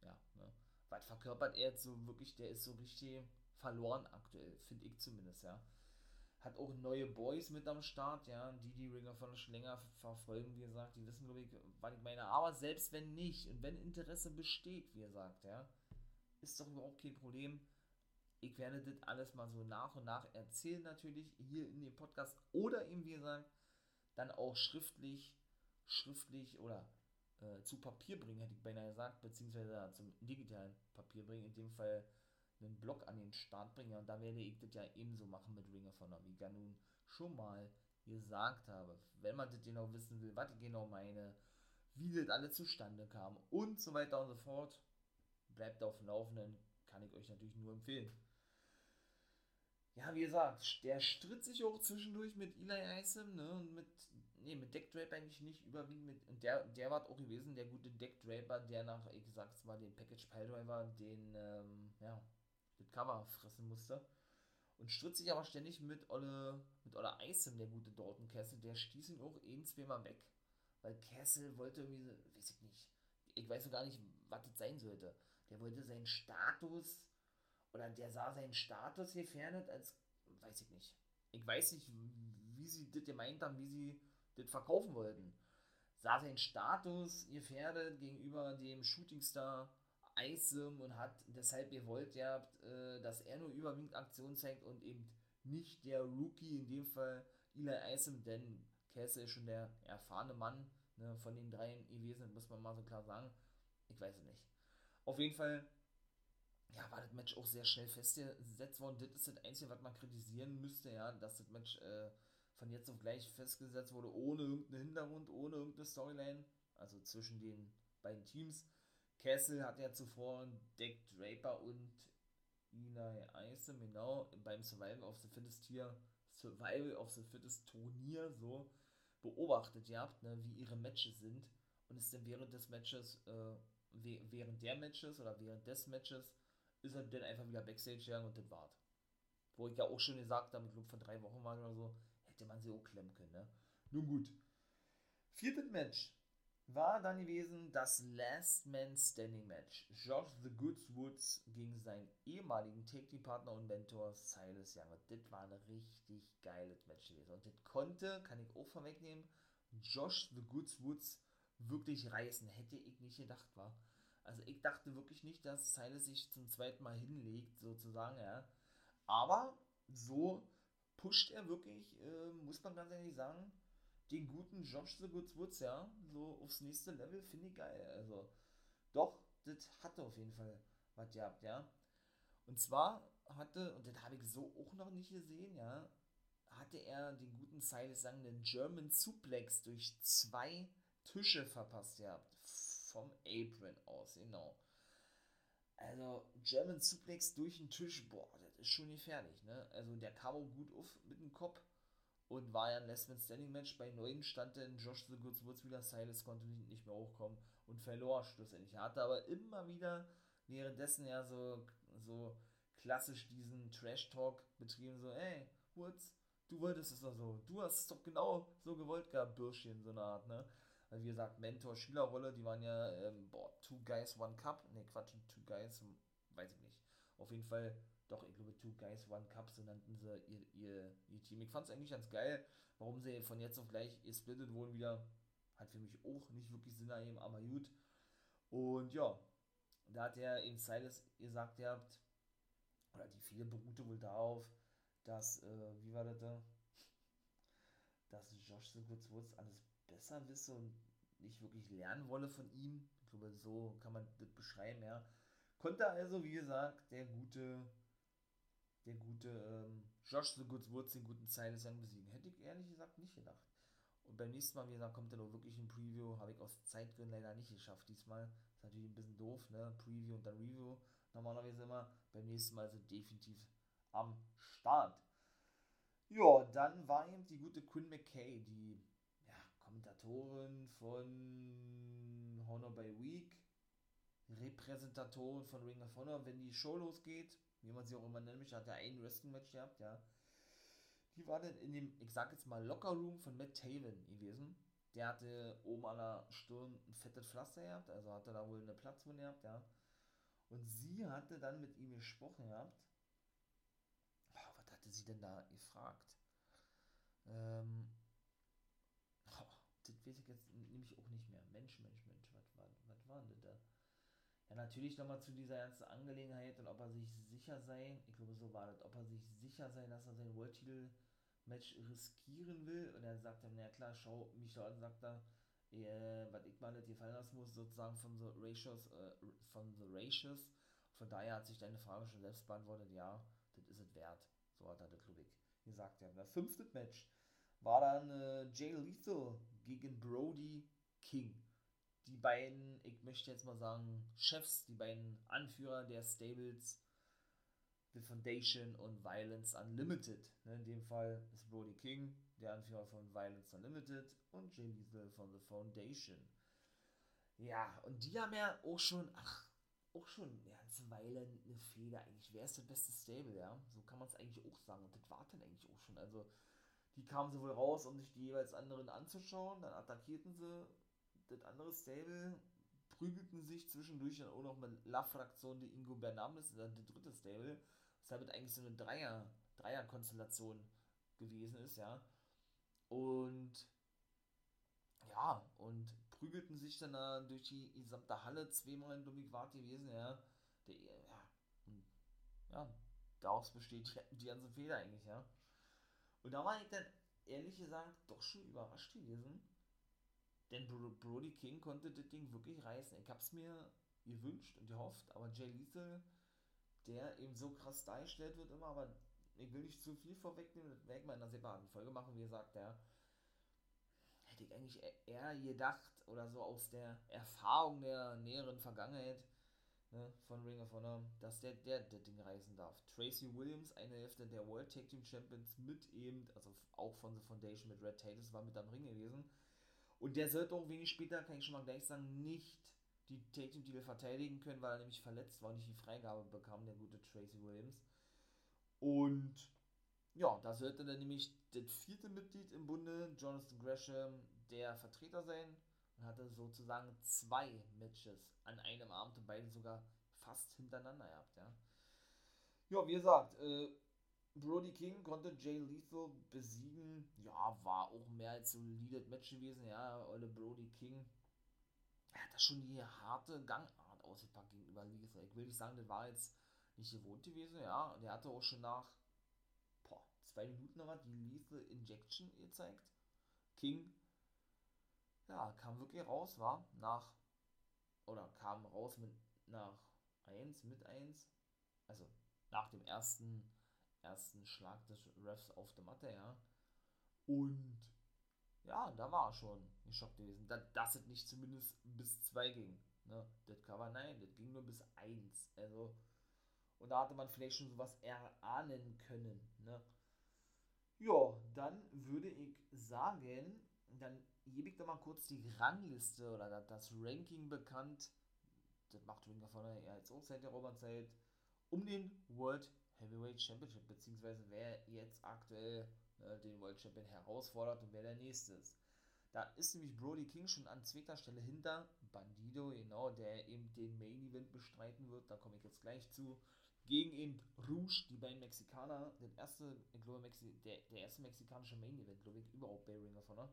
Speaker 3: ja, ne. Was verkörpert er jetzt so wirklich? Der ist so richtig verloren aktuell, finde ich zumindest, ja hat auch neue Boys mit am Start, ja, die die Ringer von schon länger verfolgen, wie gesagt, die wissen, glaube ich, was ich meine. Aber selbst wenn nicht und wenn Interesse besteht, wie er sagt, ja, ist doch überhaupt kein Problem. Ich werde das alles mal so nach und nach erzählen, natürlich, hier in dem Podcast oder eben, wie gesagt, dann auch schriftlich, schriftlich oder äh, zu Papier bringen, hätte ich beinahe gesagt, beziehungsweise zum digitalen Papier bringen, in dem Fall einen Blog an den Start bringen. Und da werde ich das ja ebenso machen mit Ring of Honor, wie ich ja nun schon mal gesagt habe. Wenn man das genau wissen will, was ich genau meine, wie das alles zustande kam und so weiter und so fort, bleibt auf dem Laufenden, kann ich euch natürlich nur empfehlen. Ja, wie gesagt, der stritt sich auch zwischendurch mit Eli Isom, ne, und mit, nee, mit Deck Draper eigentlich nicht, überwiegend mit, und der, der war auch gewesen, der gute Deck Draper, der nach, ich sag's mal, den Package Piledriver, den, ähm, ja, das Cover fressen musste. Und stritt sich aber ständig mit Olle, mit Olle Isom, der gute Dalton Kessel, der stieß ihn auch ein, zweimal weg. Weil Kessel wollte irgendwie, weiß ich nicht, ich weiß so gar nicht, was das sein sollte. Der wollte seinen Status, oder der sah seinen Status gefährdet, als, weiß ich nicht. Ich weiß nicht, wie sie das gemeint haben, wie sie das verkaufen wollten. Sah seinen Status gefährdet gegenüber dem Shootingstar Isom und hat deshalb gewollt, ja, äh, dass er nur überwiegend Aktion zeigt und eben nicht der Rookie, in dem Fall Eli Isom, denn Castle ist schon der erfahrene Mann ne, von den dreien gewesen, muss man mal so klar sagen. Ich weiß es nicht. Auf jeden Fall, ja, war das Match auch sehr schnell festgesetzt worden. Das ist das Einzige, was man kritisieren müsste, ja, dass das Match äh, von jetzt auf gleich festgesetzt wurde, ohne irgendeinen Hintergrund, ohne irgendeine Storyline, also zwischen den beiden Teams. Castle hat ja zuvor Deck Draper und Eli Isom, genau, beim Survival of the Fittest Tier, Survival of the Fittest Turnier so beobachtet gehabt, ne, wie ihre Matches sind und ist dann während des Matches, äh, während der Matches oder während des Matches ist er dann einfach wieder Backstage gegangen und das war's. Wo ich ja auch schon gesagt habe, ich glaube vor drei Wochen mal oder so, hätte man sie auch klemmen können, ne? Nun gut. Viertes Match war dann gewesen das Last Man Standing Match. Josh The Goods Woods gegen seinen ehemaligen Take-Team-Partner und Mentor Silas Young. das war ein richtig geiles Match gewesen. Und das konnte, kann ich auch vorwegnehmen, Josh The Goods Woods wirklich reißen. Hätte ich nicht gedacht, war. Also ich dachte wirklich nicht, dass Silas sich zum zweiten Mal hinlegt, sozusagen, ja. Aber so pusht er wirklich, äh, muss man ganz ehrlich sagen, den guten Josh the Goods Woods, ja, so aufs nächste Level finde ich geil. Also, doch, das hatte auf jeden Fall was gehabt, ja. Und zwar hatte, und das habe ich so auch noch nicht gesehen, ja, hatte er den guten Silas sagen, den German Suplex durch zwei Tische verpasst gehabt. Vom Apron aus, genau. Also, German Suplex durch den Tisch, boah, das ist schon gefährlich, ne? Also, der kam auch gut auf mit dem Kopf und war ja ein Last Man Standing Match. Bei neuen stand dann Josh The Goods Woods wieder, Silas konnte nicht mehr hochkommen und verlor schlussendlich. Er hatte aber immer wieder währenddessen ja so, so klassisch diesen Trash-Talk betrieben, so, ey, Woods, du wolltest es doch so, du hast es doch genau so gewollt gehabt, Bürschchen, so eine Art, ne? Also wie gesagt, Mentor-Schüler-Rolle, die waren ja, ähm, boah, Two Guys, One Cup, ne, Quatsch, Two Guys, weiß ich nicht. Auf jeden Fall doch, ich glaube, Two Guys One Cup, so nannten sie ihr, ihr, ihr Team. Ich fand es eigentlich ganz geil, warum sie von jetzt auf gleich gesplittet wurden wieder. Hat für mich auch nicht wirklich Sinn ergeben, aber gut. Und ja, da hat er eben Silas gesagt, ihr habt, oder die viele beruhte wohl darauf, dass, äh, wie war das da? Dass Josh so kurz Woods alles besser wisse und nicht wirklich lernen wolle von ihm. Ich glaube, so kann man das beschreiben, ja. Konnte also, wie gesagt, der gute der gute ähm, Josh The Goods Woods den guten Silas Young besiegen. Hätte ich ehrlich gesagt nicht gedacht. Und beim nächsten Mal, wie gesagt, kommt dann auch wirklich ein Preview. Habe ich aus Zeitgründen leider nicht geschafft diesmal. Ist natürlich ein bisschen doof, ne? Preview und dann Review. Normalerweise immer. Beim nächsten Mal sind definitiv am Start. Ja, dann war eben die gute Quinn McKay, die ja, Kommentatorin von Honor by Week, Repräsentatorin von Ring of Honor, wenn die Show losgeht wie man sie auch immer nennt, mich hat er ein Wrestling-Match gehabt, ja. Die war dann in dem, ich sag jetzt mal, Locker-Room von Matt Taven gewesen. Der hatte oben an der Stirn ein fettes Pflaster gehabt, also hatte da wohl eine Platzwunde gehabt, ja. Und sie hatte dann mit ihm gesprochen gehabt. Oh, was hatte sie denn da gefragt? Ähm, oh, das weiß ich jetzt nämlich auch nicht mehr. Mensch, Mensch, Mensch, was war, denn da? Ja, natürlich nochmal zu dieser ganzen Angelegenheit und ob er sich sicher sei, ich glaube, so war das, ob er sich sicher sei, dass er sein World Title Match riskieren will. Und er sagt dann, na klar, schau mich da an, sagt er, äh, was ich mal nicht gefallen lassen muss, sozusagen von The Ratios, äh, von The Ratios. Von daher hat sich deine Frage schon selbst beantwortet, ja, das ist es wert. So hat er das, glaube gesagt. Ja. Das fünfte Match war dann äh, Jay Lethal gegen Brody King. Die beiden, ich möchte jetzt mal sagen, Chefs, die beiden Anführer der Stables, The Foundation und Violence Unlimited. Ne, in dem Fall ist Brody King der Anführer von Violence Unlimited und Jay Lethal von The Foundation. Ja, und die haben ja auch schon, ach, auch schon eine ganze Weile eine Fehler eigentlich. Wer ist das beste Stable, ja? So kann man es eigentlich auch sagen. Und das war dann eigentlich auch schon. Also, die kamen sie wohl raus, um sich die jeweils anderen anzuschauen. Dann attackierten sie das andere Stable, prügelten sich zwischendurch dann auch noch mit La-Fraktion die Ingo Bernames, dann das dritte Stable. Was damit eigentlich so eine Dreier, Dreier-Konstellation gewesen ist, ja. Und ja, und prügelten sich dann da durch die gesamte Halle zweimal in Domigwart gewesen, ja. Der, ja, ja, daraus besteht die, die ganze Fehler eigentlich, ja. Und da war ich dann ehrlich gesagt doch schon überrascht gewesen, denn Brody King konnte das Ding wirklich reißen. Ich hab's mir gewünscht und gehofft, aber Jay Lethal, der eben so krass dargestellt wird immer, aber ich will nicht zu viel vorwegnehmen, das werde ich mal in einer separaten Folge machen, wie gesagt, der hätte ich eigentlich eher gedacht, oder so aus der Erfahrung der näheren Vergangenheit ne, von Ring of Honor, dass der, der das Ding reißen darf. Tracy Williams, eine Hälfte der World Tag Team Champions mit eben, also auch von The Foundation mit Red Tatus, war mit am Ring gewesen. Und der sollte auch wenig später, kann ich schon mal gleich sagen, nicht die Tag Team Titel verteidigen können, weil er nämlich verletzt war und nicht die Freigabe bekam, der gute Tracy Williams. Und ja, da sollte dann nämlich das vierte Mitglied im Bunde, Jonathan Gresham, der Vertreter sein und hatte sozusagen zwei Matches an einem Abend und beide sogar fast hintereinander gehabt, ja. Ja, wie gesagt, äh, Brody King konnte Jay Lethal besiegen. Ja, war auch mehr als solides Match gewesen, ja. Olle Brody King. Er hat da schon die harte Gangart ausgepackt gegenüber Lethal. Ich will nicht sagen, das war jetzt nicht gewohnt gewesen, ja. Und er hatte auch schon nach boah, zwei Minuten noch die Lethal Injection gezeigt. King ja, kam wirklich raus, war nach, oder kam raus mit nach 1, mit 1, also nach dem ersten, ersten Schlag des Refs auf der Matte, ja. Und ja, da war er schon geschockt gewesen, dass, es nicht zumindest bis 2 ging. Ne? Das Cover, nein, das ging nur bis 1. Also, und da hatte man vielleicht schon sowas erahnen können. Ne? Ja, dann würde ich sagen, dann gebe ich doch mal kurz die Rangliste oder das Ranking bekannt. Das macht Ring Honor ja jetzt auch seit der Robert-Zeit. Um den World Heavyweight Championship, beziehungsweise wer jetzt aktuell äh, den World Champion herausfordert und wer der nächste ist. Da ist nämlich Brody King schon an zweiter Stelle hinter Bandido, genau, der eben den Main Event bestreiten wird. Da komme ich jetzt gleich zu. Gegen eben Rouge, die beiden Mexikaner. Der erste, ich glaube, Mexi der, der erste mexikanische Main Event, glaube ich, überhaupt bei Ring of Honor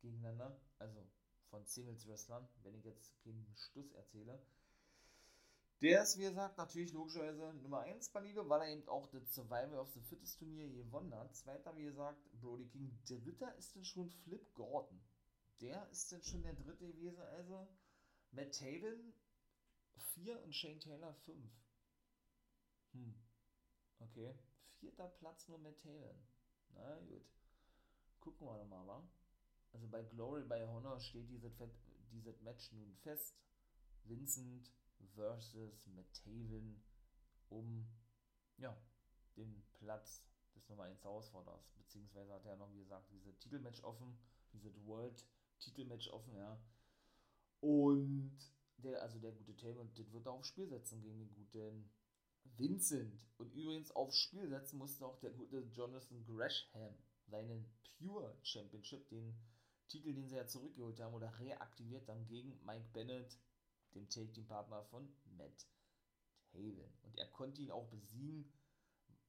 Speaker 3: gegeneinander, also von Singles-Wrestlern, wenn ich jetzt keinen Stuss erzähle. Der ist, wie gesagt, natürlich logischerweise Nummer 1 bei Liga, weil er eben auch das Survival of the Fittest Turnier gewonnen hat. Zweiter, wie gesagt, Brody King. Dritter ist denn schon Flip Gordon. Der ist denn schon der dritte gewesen, also Matt Taven 4 und Shane Taylor 5. Hm. Okay. Vierter Platz nur Matt Taven. Na gut. Gucken wir doch mal, wa? also bei Glory by Honor steht dieses, dieses Match nun fest. Vincent versus Metaven um ja, den Platz des Nummer 1 Herausforderers. Beziehungsweise hat er noch, wie gesagt, diese Titelmatch offen, dieses World Titelmatch offen, ja. Und der, also der gute Taven, das wird er aufs Spiel setzen gegen den guten Vincent. Und übrigens aufs Spiel setzen musste auch der gute Jonathan Gresham seinen Pure Championship, den Titel, den sie ja zurückgeholt haben oder reaktiviert haben gegen Mike Bennett, dem Take-Team-Partner von Matt Taven. Und er konnte ihn auch besiegen,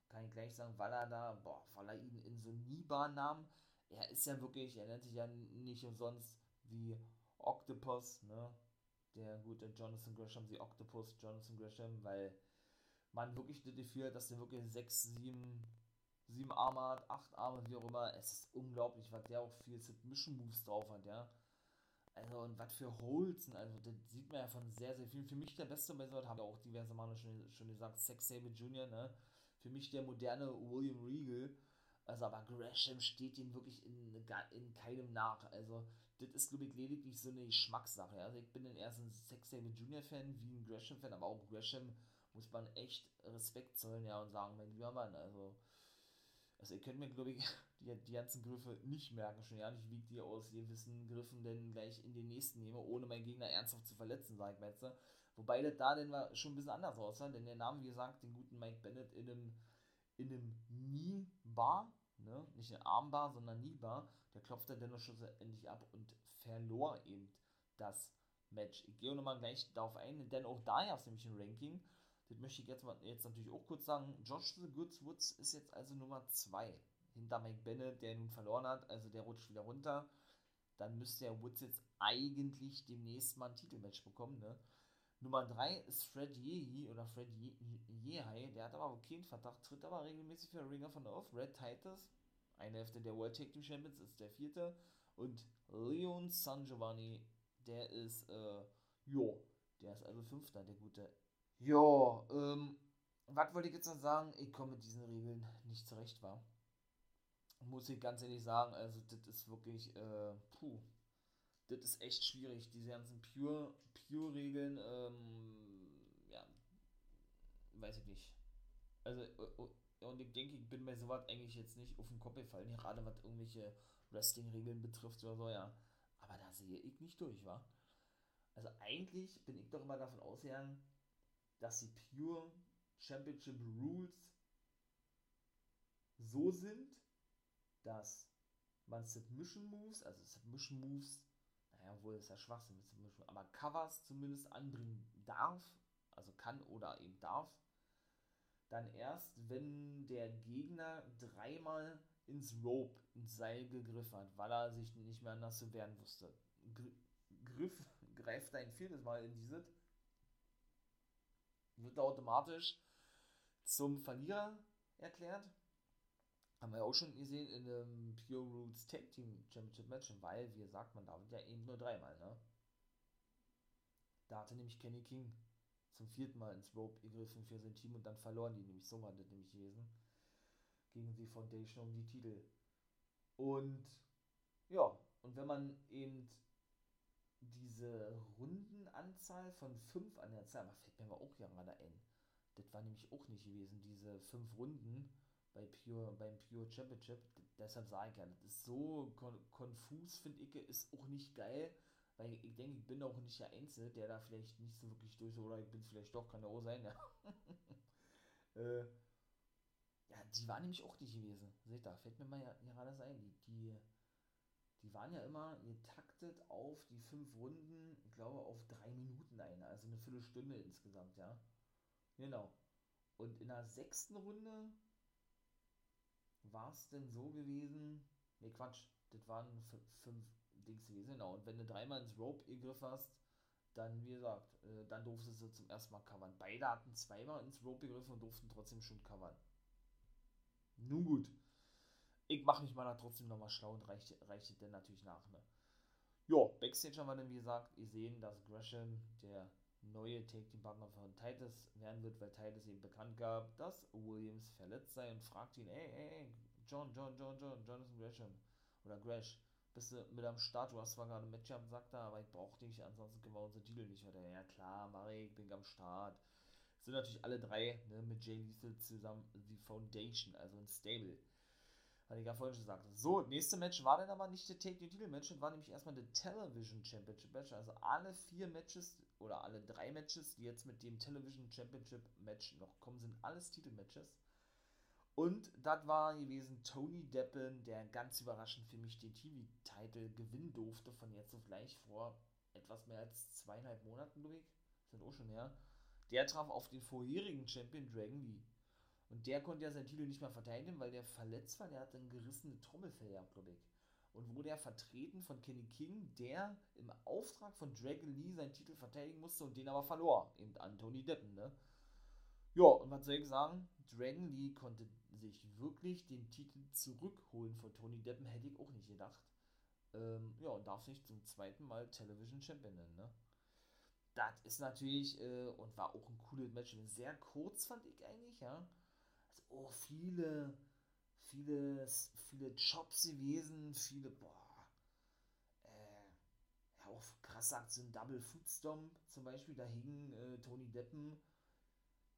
Speaker 3: kann ich gleich sagen, weil er da, boah, weil er ihn in so Niba nahm. Er ist ja wirklich, er nennt sich ja nicht umsonst wie Octopus, ne? Der gute Jonathan Gresham, die Octopus Jonathan Gresham, weil man wirklich das Gefühl hat, dass der wirklich 6, 7 sieben Arme hat, acht Arme, wie auch immer. Es ist unglaublich, was der auch viel Submission Moves drauf hat, ja. Also, und was für Holzen, also, das sieht man ja von sehr, sehr vielen. Für mich der beste sowas, haben ja auch diverse Male schon, schon gesagt, Sex Sabre Jr., ne? Für mich der moderne William Regal. Also, aber Gresham steht ihm wirklich in, in keinem nach. Also, das ist, glaube ich, lediglich so eine Geschmackssache. Also, ich bin dann erst ein Sex Sabre Jr. Fan, wie ein Gresham Fan, aber auch Gresham muss man echt Respekt zollen, ja, und sagen, mein lieber Mann, also, also ihr könnt mir, glaube ich, die, die ganzen Griffe nicht merken, schon ja nicht, wie die aus gewissen Griffen denn gleich in den nächsten nehme, ohne meinen Gegner ernsthaft zu verletzen, sag ich mal jetzt. Wobei das da denn war schon ein bisschen anders aussah, denn der Name, wie gesagt, den guten Mike Bennett in einem, in einem Knie-Bar, ne, nicht eine Armbar, sondern Knie-Bar, der klopfte dennoch schlussendlich ab und verlor eben das Match. Ich gehe nochmal gleich darauf ein, denn auch da gab es nämlich ein Ranking, das möchte ich jetzt, mal, jetzt natürlich auch kurz sagen. Josh the Goods Woods ist jetzt also Nummer 2 hinter Mike Bennett, der nun verloren hat. Also der rutscht wieder runter. Dann müsste der Woods jetzt eigentlich demnächst mal ein Titelmatch bekommen. Ne? Nummer 3 ist Fred Yehi oder Fred Yehai. Der hat aber keinen Verdacht, tritt aber regelmäßig für Ringer von auf. Red Titus, eine Hälfte der World Tag Team Champions, ist der vierte. Und Leon San Giovanni, der ist, äh, jo, der ist also fünfter, der gute ja, ähm, was wollte ich jetzt noch sagen? Ich komme mit diesen Regeln nicht zurecht, war. Muss ich ganz ehrlich sagen, also das ist wirklich, äh, puh, das ist echt schwierig, diese ganzen Pure, Pure-Regeln, ähm, ja, weiß ich nicht. Also, und ich denke, ich bin bei sowas eigentlich jetzt nicht auf den Kopf gefallen, gerade was irgendwelche Wrestling-Regeln betrifft oder so, ja. Aber da sehe ich nicht durch, wa? Also eigentlich bin ich doch immer davon ausgegangen, dass die Pure Championship Rules so sind, dass man Submission Moves, also Submission Moves, naja, wohl ist ja Schwachsinn mit Submission, aber Covers zumindest anbringen darf, also kann oder eben darf, dann erst, wenn der Gegner dreimal ins Rope, ins Seil gegriffen hat, weil er sich nicht mehr anders zu wehren wusste. Griff, greift ein viertes Mal in diese wird automatisch zum Verlierer erklärt. Haben wir auch schon gesehen in einem Pure Roots Tag Team Championship Match, weil, wie gesagt, man darf ja eben nur dreimal, ne? Da hatte nämlich Kenny King zum vierten Mal ins Rope gegriffen für sein Team und dann verloren die nämlich, so war das nämlich gewesen, gegen die Foundation um die Titel. Und ja, und wenn man eben diese Rundenanzahl von fünf an der Zahl, aber fällt mir aber auch gerade ein. Das war nämlich auch nicht gewesen, diese fünf Runden bei Pure, beim Pure Championship. Deshalb sage ich ja, das ist so kon konfus, finde ich, ist auch nicht geil, weil ich denke, ich bin auch nicht der Einzige, der da vielleicht nicht so wirklich durch, oder ich bin vielleicht doch, kann ja auch sein, ja. äh, ja, die war nämlich auch nicht gewesen. Seht da, fällt mir mal ja gerade ein. Die, die die waren ja immer getaktet auf die fünf Runden, ich glaube auf drei Minuten eine, also eine Viertelstunde insgesamt, ja. Genau. Und in der sechsten Runde war es denn so gewesen, ne Quatsch, das waren fünf Dings gewesen, genau. Und wenn du dreimal ins Rope gegriffen hast, dann, wie gesagt, äh, dann durftest du zum ersten Mal covern. Beide hatten zweimal ins Rope gegriffen und durften trotzdem schon covern. Nun gut ich mache mich mal da trotzdem nochmal schlau und reicht denn natürlich nach. Ne? Ja, Backstage haben wir dann, wie gesagt, gesehen, dass Gresham der neue Take Team Partner von Titus werden wird, weil Titus eben bekannt gab, dass Williams verletzt sei und fragt ihn, ey, ey, ey, John, John, John, John, Jonathan Gresham oder Gresh, bist du mit am Start, du hast zwar gerade ein Match gehabt, sagt er, aber ich brauche dich, ansonsten können wir unsere Titel nicht weiter. Ja klar, Marek, ich bin am Start. Sind natürlich alle drei ne, mit Jay Lethal zusammen die Foundation, also ein Stable. Hatte ich ja vorhin schon gesagt. So, nächste Match war dann aber nicht der Take the Title Match, das war nämlich erstmal der Television Championship Match. Also alle vier Matches oder alle drei Matches, die jetzt mit dem Television Championship Match noch kommen, sind alles Titelmatches. Und das war gewesen Tony Deppen, der ganz überraschend für mich den TV-Titel gewinnen durfte, von jetzt auf gleich vor etwas mehr als zweieinhalb Monaten, glaube ich. Sind auch schon her. Der traf auf den vorherigen Champion Dragon Lee. Und der konnte ja seinen Titel nicht mehr verteidigen, weil der verletzt war. Der hatte eine gerissene Trommelfell glaube ich. Und wurde er vertreten von Kenny King, der im Auftrag von Dragon Lee seinen Titel verteidigen musste und den aber verlor. Eben an Tony Deppen, ne? Ja, und was soll ich sagen? Dragon Lee konnte sich wirklich den Titel zurückholen von Tony Deppen, hätte ich auch nicht gedacht. Ähm, ja, und darf sich zum zweiten Mal Television Champion nennen, ne? Das ist natürlich, äh, und war auch ein cooles Match, sehr kurz fand ich eigentlich, ja. Oh, viele, viele, viele Jobs gewesen, viele, boah, äh, ja, auch krasse Aktionen, Double Foot Stomp zum Beispiel, da hing äh, Tony Deppen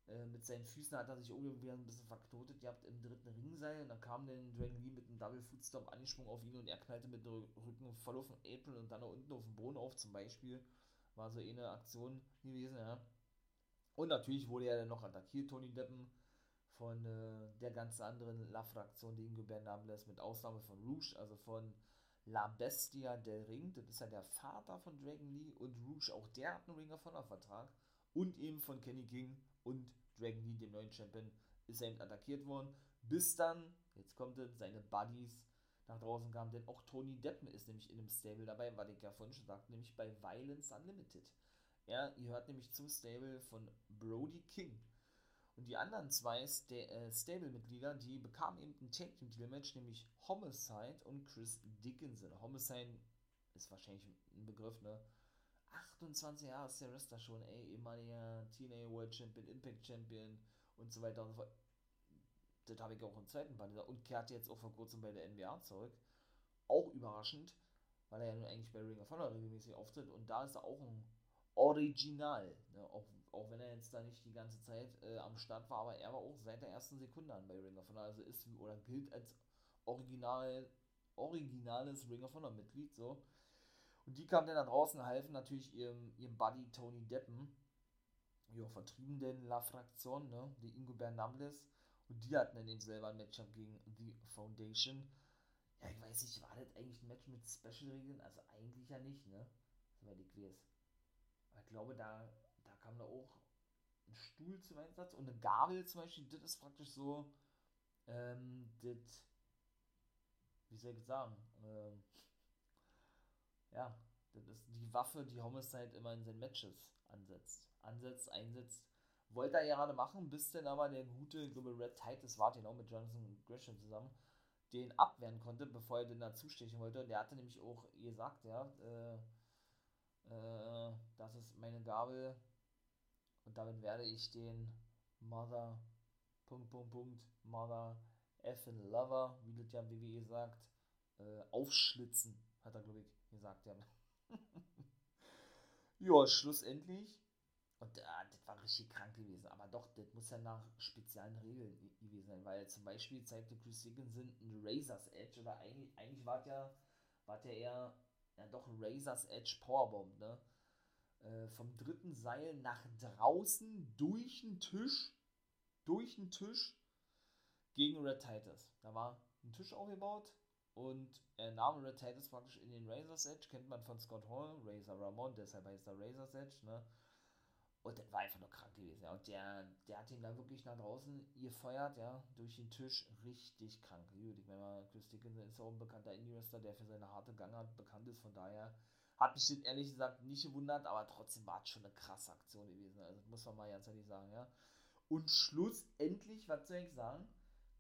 Speaker 3: äh, mit seinen Füßen hat er sich irgendwie ein bisschen verknotet gehabt im dritten Ringseil und dann kam dann Dragon Lee mit einem Double Footstomp angesprungen auf ihn und er knallte mit dem Rücken voll auf den April und dann da unten auf den Boden auf zum Beispiel. War so eine Aktion gewesen, ja. Und natürlich wurde er dann noch attackiert, Tony Deppen, von äh, der ganz anderen La-Fraktion, die Ingo Bernamles, mit Ausnahme von Rouge, also von La Bestia del Ring, das ist ja der Vater von Dragon Lee und Rouge, auch der hat einen Ring of Honor Vertrag und eben von Kenny King und Dragon Lee, dem neuen Champion, ist er eben attackiert worden. Bis dann, jetzt kommt es, seine Buddies nach draußen kamen, denn auch Tony Deppen ist nämlich in einem Stable dabei, was ich ja vorhin schon sagte, nämlich bei Violence Unlimited. Ja, ihr hört nämlich zum Stable von Brody King. Und die anderen zwei Sta äh, Stable-Mitglieder, die bekamen eben ein Tag Team Title Match, nämlich Homicide und Chris Dickinson. Homicide ist wahrscheinlich ein Begriff, ne? 28 Jahre ist der Wrestler schon, ey, ehemaliger TNA World Champion, Impact Champion und so weiter und so fort. Das habe ich auch im zweiten Band. Und kehrt jetzt auch vor kurzem bei der NBA zurück. Auch überraschend, weil er ja nun eigentlich bei Ring of Honor regelmäßig auftritt. Und da ist er auch ein Original. Ne? Auch, auch wenn er jetzt da nicht die ganze Zeit äh, am Start war, aber er war auch seit der ersten Sekunde an bei Ring of Honor. Also ist oder gilt als Original, originales Ring of Honor Mitglied. So. Und die kamen dann nach draußen, halfen natürlich ihrem, ihrem Buddy Tony Deppen, ja, vertrieben denn La Fraktion, ne, die Ingo Bernamles. Und die hatten dann eben selber ein Matchup gegen The Foundation. Ja, ich weiß nicht, war das eigentlich ein Match mit Special-Regeln? Also eigentlich ja nicht, ne? Soweit ich weiß. Aber ich glaube, da, da kam da auch ein Stuhl zum Einsatz und eine Gabel zum Beispiel. Das ist praktisch so, ähm, das, wie soll ich sagen, ähm, ja, das ist die Waffe, die Homicide immer in seinen Matches ansetzt. Ansetzt, einsetzt. Wollte er gerade machen, bis dann aber der gute, ich glaube, Red Titus war genau mit Jonathan Gresham zusammen, den abwehren konnte, bevor er den da zustechen wollte. Und der hatte nämlich auch gesagt, ja, äh, äh, das ist meine Gabel und damit werde ich den Mother, Punkt, Punkt, Punkt, Mother effing Lover, wie das ja WWE sagt, äh, aufschlitzen, hat er, glaube ich, gesagt haben. ja, schlussendlich. Und äh, das war richtig krank gewesen. Aber doch, das muss ja nach speziellen Regeln gewesen sein, weil zum Beispiel zeigte Chris Dickinson ein Razor's Edge oder eigentlich, eigentlich war es ja, ja eher ja, doch ein Razor's Edge Powerbomb, ne? Äh, vom dritten Seil nach draußen durch den Tisch, durch den Tisch gegen Red Titus. Da war ein Tisch aufgebaut, und er nahm Red Titus praktisch in den Razor's Edge, kennt man von Scott Hall, Razor Ramon, deshalb heißt er Razor's Edge, ne? Und das war einfach nur krank gewesen, ja. Und der, der hat ihn da wirklich nach draußen gefeuert, ja, durch den Tisch. Richtig krank. Gut, ich meine, Chris Dickinson ist auch ein bekannter Indie-Wrestler, der für seine harte Gangart bekannt ist. Von daher hat mich ehrlich gesagt nicht gewundert, aber trotzdem war es schon eine krasse Aktion gewesen. Also, muss man mal ganz ehrlich sagen, ja. Und schlussendlich, was soll ich sagen?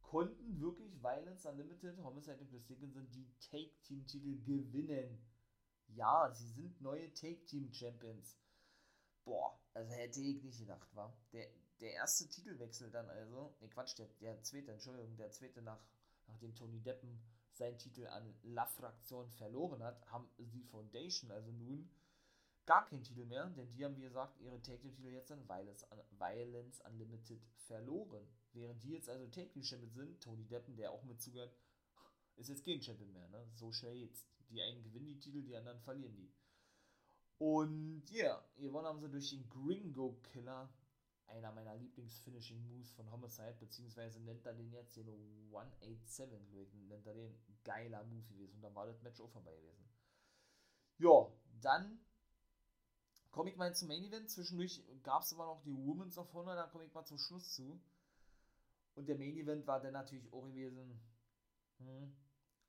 Speaker 3: konnten wirklich Violence Unlimited, Homicide und Chris Dickinson die Take-Team-Titel gewinnen. Ja, sie sind neue Take-Team-Champions. Boah, also hätte ich nicht gedacht, war. Der, der erste Titelwechsel dann also, ne Quatsch, der, der zweite, Entschuldigung, der zweite nach, nachdem Tony Deppen seinen Titel an La Fraktion verloren hat, haben sie Foundation also nun gar keinen Titel mehr, denn die haben, wie gesagt, ihre Take-Titel jetzt an Violence, Unlimited verloren. Während die jetzt also Take-Champion sind, Tony Deppen, der auch mit zugehört, ist jetzt kein Champion mehr, ne? So schnell jetzt. Die einen gewinnen die Titel, die anderen verlieren die. Und ja, yeah, gewonnen haben sie durch den Gringo Killer, einer meiner Lieblings-Finishing-Moves von Homicide, beziehungsweise nennt er den jetzt den 187, glaube ich, nennt er den geiler Move gewesen. Und dann war das Match auch vorbei gewesen. Ja, dann komme ich mal zum Main Event. Zwischendurch gab es aber noch die Women's of Honor, da komme ich mal zum Schluss zu. Und der Main Event war dann natürlich auch gewesen. Hm,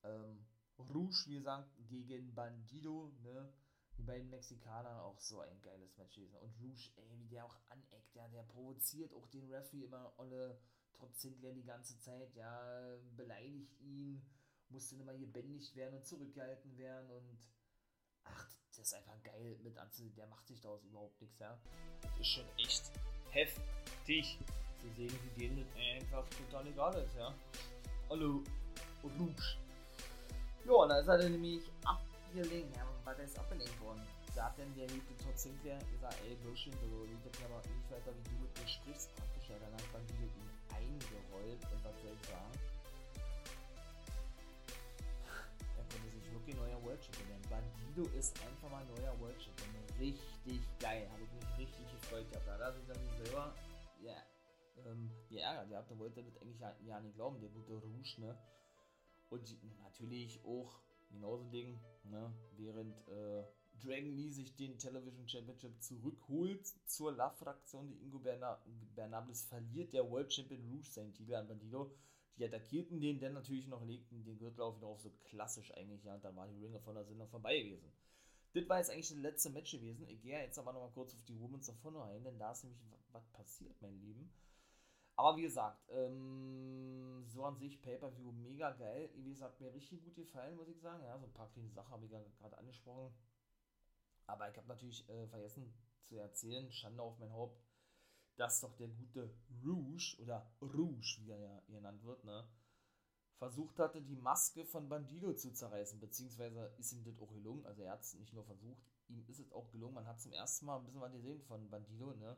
Speaker 3: ähm, Rouge, wie gesagt, gegen Bandido, ne? Die beiden Mexikaner, auch so ein geiles Match gewesen. Und Rouge, ey, wie der auch aneckt, ja, der provoziert auch den Referee immer alle trotz Sinclair die ganze Zeit, ja, beleidigt ihn musste immer gebändigt werden und zurückgehalten werden und ach, das ist einfach geil mit anzusehen. Der macht sich daraus überhaupt nichts, ja. Das ist schon echt heftig zu sehen, wie denen einfach total egal ist, ja. Hallo, Rouge. Ja, und da ist er nämlich abgelenkt. Ja, worden? Da hat dann der gute Todd Sinclair gesagt, ey, Bullshit, du liegt aber nicht weiter, wie du mit mir sprichst, praktisch. Ja, dann hat man die ihn eingerollt und was soll? Er konnte sich wirklich neuer World Champion nennen. Bandido ist einfach mal neuer World Champion. Richtig geil, habe ich mich richtig gefreut gehabt. Da hat er sich dann selber, ja, ähm, geärgert gehabt. Da wollte das eigentlich ja nicht glauben, der gute Rouge, ne? Und natürlich auch genauso Ding, ne? Während, äh, Dragon Lee sich den Television Championship zurückholt zur La-Fraktion. Die Ingo Bernables verliert der World Champion Rouge seinen Titel an Bandido. Die attackierten den dann natürlich noch, legten den Gürtel auf wieder auf, so klassisch eigentlich, ja. Und dann war die Ring of Honor sind noch vorbei gewesen. Das war jetzt eigentlich das letzte Match gewesen. Ich gehe jetzt aber noch mal kurz auf die Women's Honor ein, denn da ist nämlich was passiert, mein Lieben. Aber wie gesagt, ähm, so an sich Pay-Per-View mega geil. Wie gesagt, mir richtig gut gefallen, muss ich sagen. Ja, so ein paar kleine Sachen habe ich gerade angesprochen. Aber ich habe natürlich äh, vergessen zu erzählen, Schande auf mein Haupt, dass doch der gute Rouge oder Rouge, wie er ja genannt wird, ne, versucht hatte, die Maske von Bandido zu zerreißen, beziehungsweise ist ihm das auch gelungen. Also er hat es nicht nur versucht, ihm ist es auch gelungen. Man hat zum ersten Mal ein bisschen was gesehen von Bandido, ne?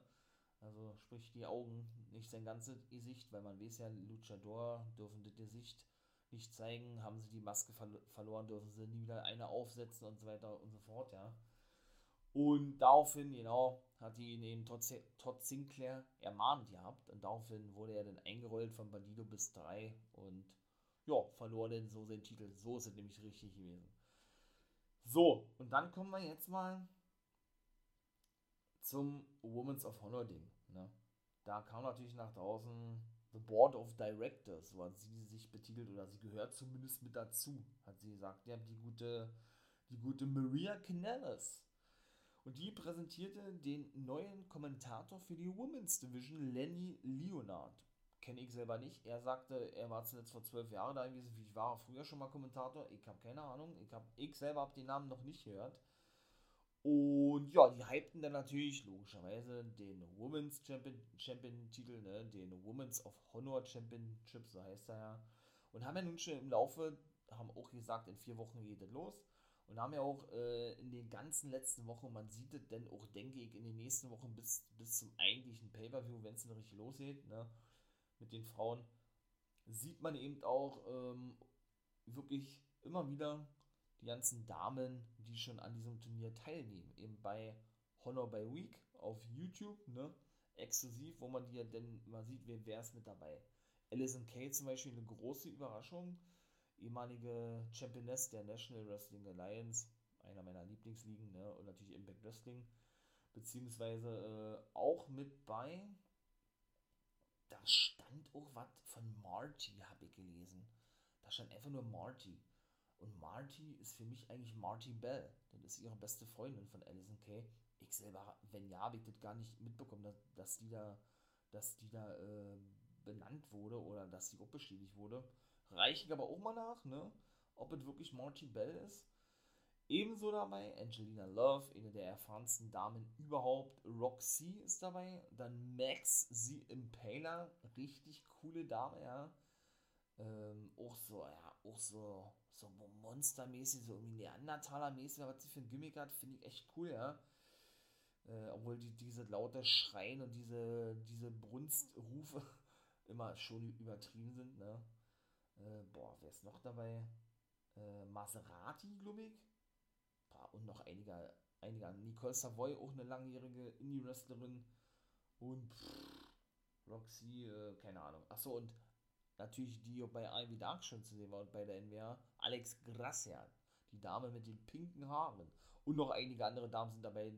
Speaker 3: Also sprich die Augen, nicht sein ganzes Gesicht, weil man weiß ja, Luchador dürfen das Gesicht nicht zeigen, haben sie die Maske ver verloren, dürfen sie nie wieder eine aufsetzen und so weiter und so fort, ja. Und daraufhin, genau, hat ihn eben Todd, Todd Sinclair ermahnt gehabt. Und daraufhin wurde er dann eingerollt von Bandido bis 3 und ja, verlor dann so seinen Titel. So ist es nämlich richtig gewesen. So, und dann kommen wir jetzt mal zum Women's of Honor Ding. Ne? Da kam natürlich nach draußen The Board of Directors, so hat sie sich betitelt, oder sie gehört zumindest mit dazu, hat sie gesagt. Ja, die gute, die gute Maria Canales und die präsentierte den neuen Kommentator für die Women's Division, Lenny Leonard. Kenne ich selber nicht. Er sagte, er war zuletzt vor zwölf Jahren da gewesen. Ich war früher schon mal Kommentator. Ich habe keine Ahnung. Ich, hab, ich selber habe den Namen noch nicht gehört. Und ja, die hypten dann natürlich logischerweise den Women's Champion, Champion Titel, ne? den Women's of Honor Championship, so heißt er ja. Und haben ja nun schon im Laufe, haben auch gesagt, in vier Wochen geht es los. Und haben ja auch äh, in den ganzen letzten Wochen, man sieht es denn auch, denke ich, in den nächsten Wochen bis, bis zum eigentlichen Pay-Per-View, wenn es dann richtig losgeht, ne, mit den Frauen, sieht man eben auch ähm, wirklich immer wieder die ganzen Damen, die schon an diesem Turnier teilnehmen. Eben bei Honor by Week auf YouTube, ne, exklusiv, wo man die ja dann mal sieht, wer, wer ist mit dabei. Alison Kay zum Beispiel eine große Überraschung ehemalige Championess der National Wrestling Alliance, einer meiner Lieblingsligen, ne? und natürlich Impact Wrestling, beziehungsweise äh, auch mit bei, da stand auch was von Marty, habe ich gelesen. Da stand einfach nur Marty. Und Marty ist für mich eigentlich Marty Bell. Das ist ihre beste Freundin von Alison Kay. Ich selber, wenn ja, habe ich das gar nicht mitbekommen, dass, dass die da, dass die da äh, benannt wurde oder dass sie auch bestätigt wurde reiche ich aber auch mal nach, ne? Ob es wirklich Marty Bell ist. Ebenso dabei Angelina Love, eine der erfahrensten Damen überhaupt. Roxy ist dabei. Dann Max, sie Impaler, richtig coole Dame, ja. Ähm, auch so, ja, auch so, so monstermäßig, so irgendwie Neandertaler-mäßig, was sie für ein Gimmick hat, finde ich echt cool, ja. Äh, obwohl die, diese laute Schreien und diese, diese Brunstrufe immer schon übertrieben sind, ne. Äh, boah, wer ist noch dabei? Äh, Maserati, glaube ich. Und noch einige, einige. Nicole Savoy, auch eine langjährige Indie-Wrestlerin. Und pff, Roxy, äh, keine Ahnung. Achso, und natürlich die bei Ivy Dark schon zu sehen war und bei der NWA. Alex Gracian, die Dame mit den pinken Haaren. Und noch einige andere Damen sind dabei.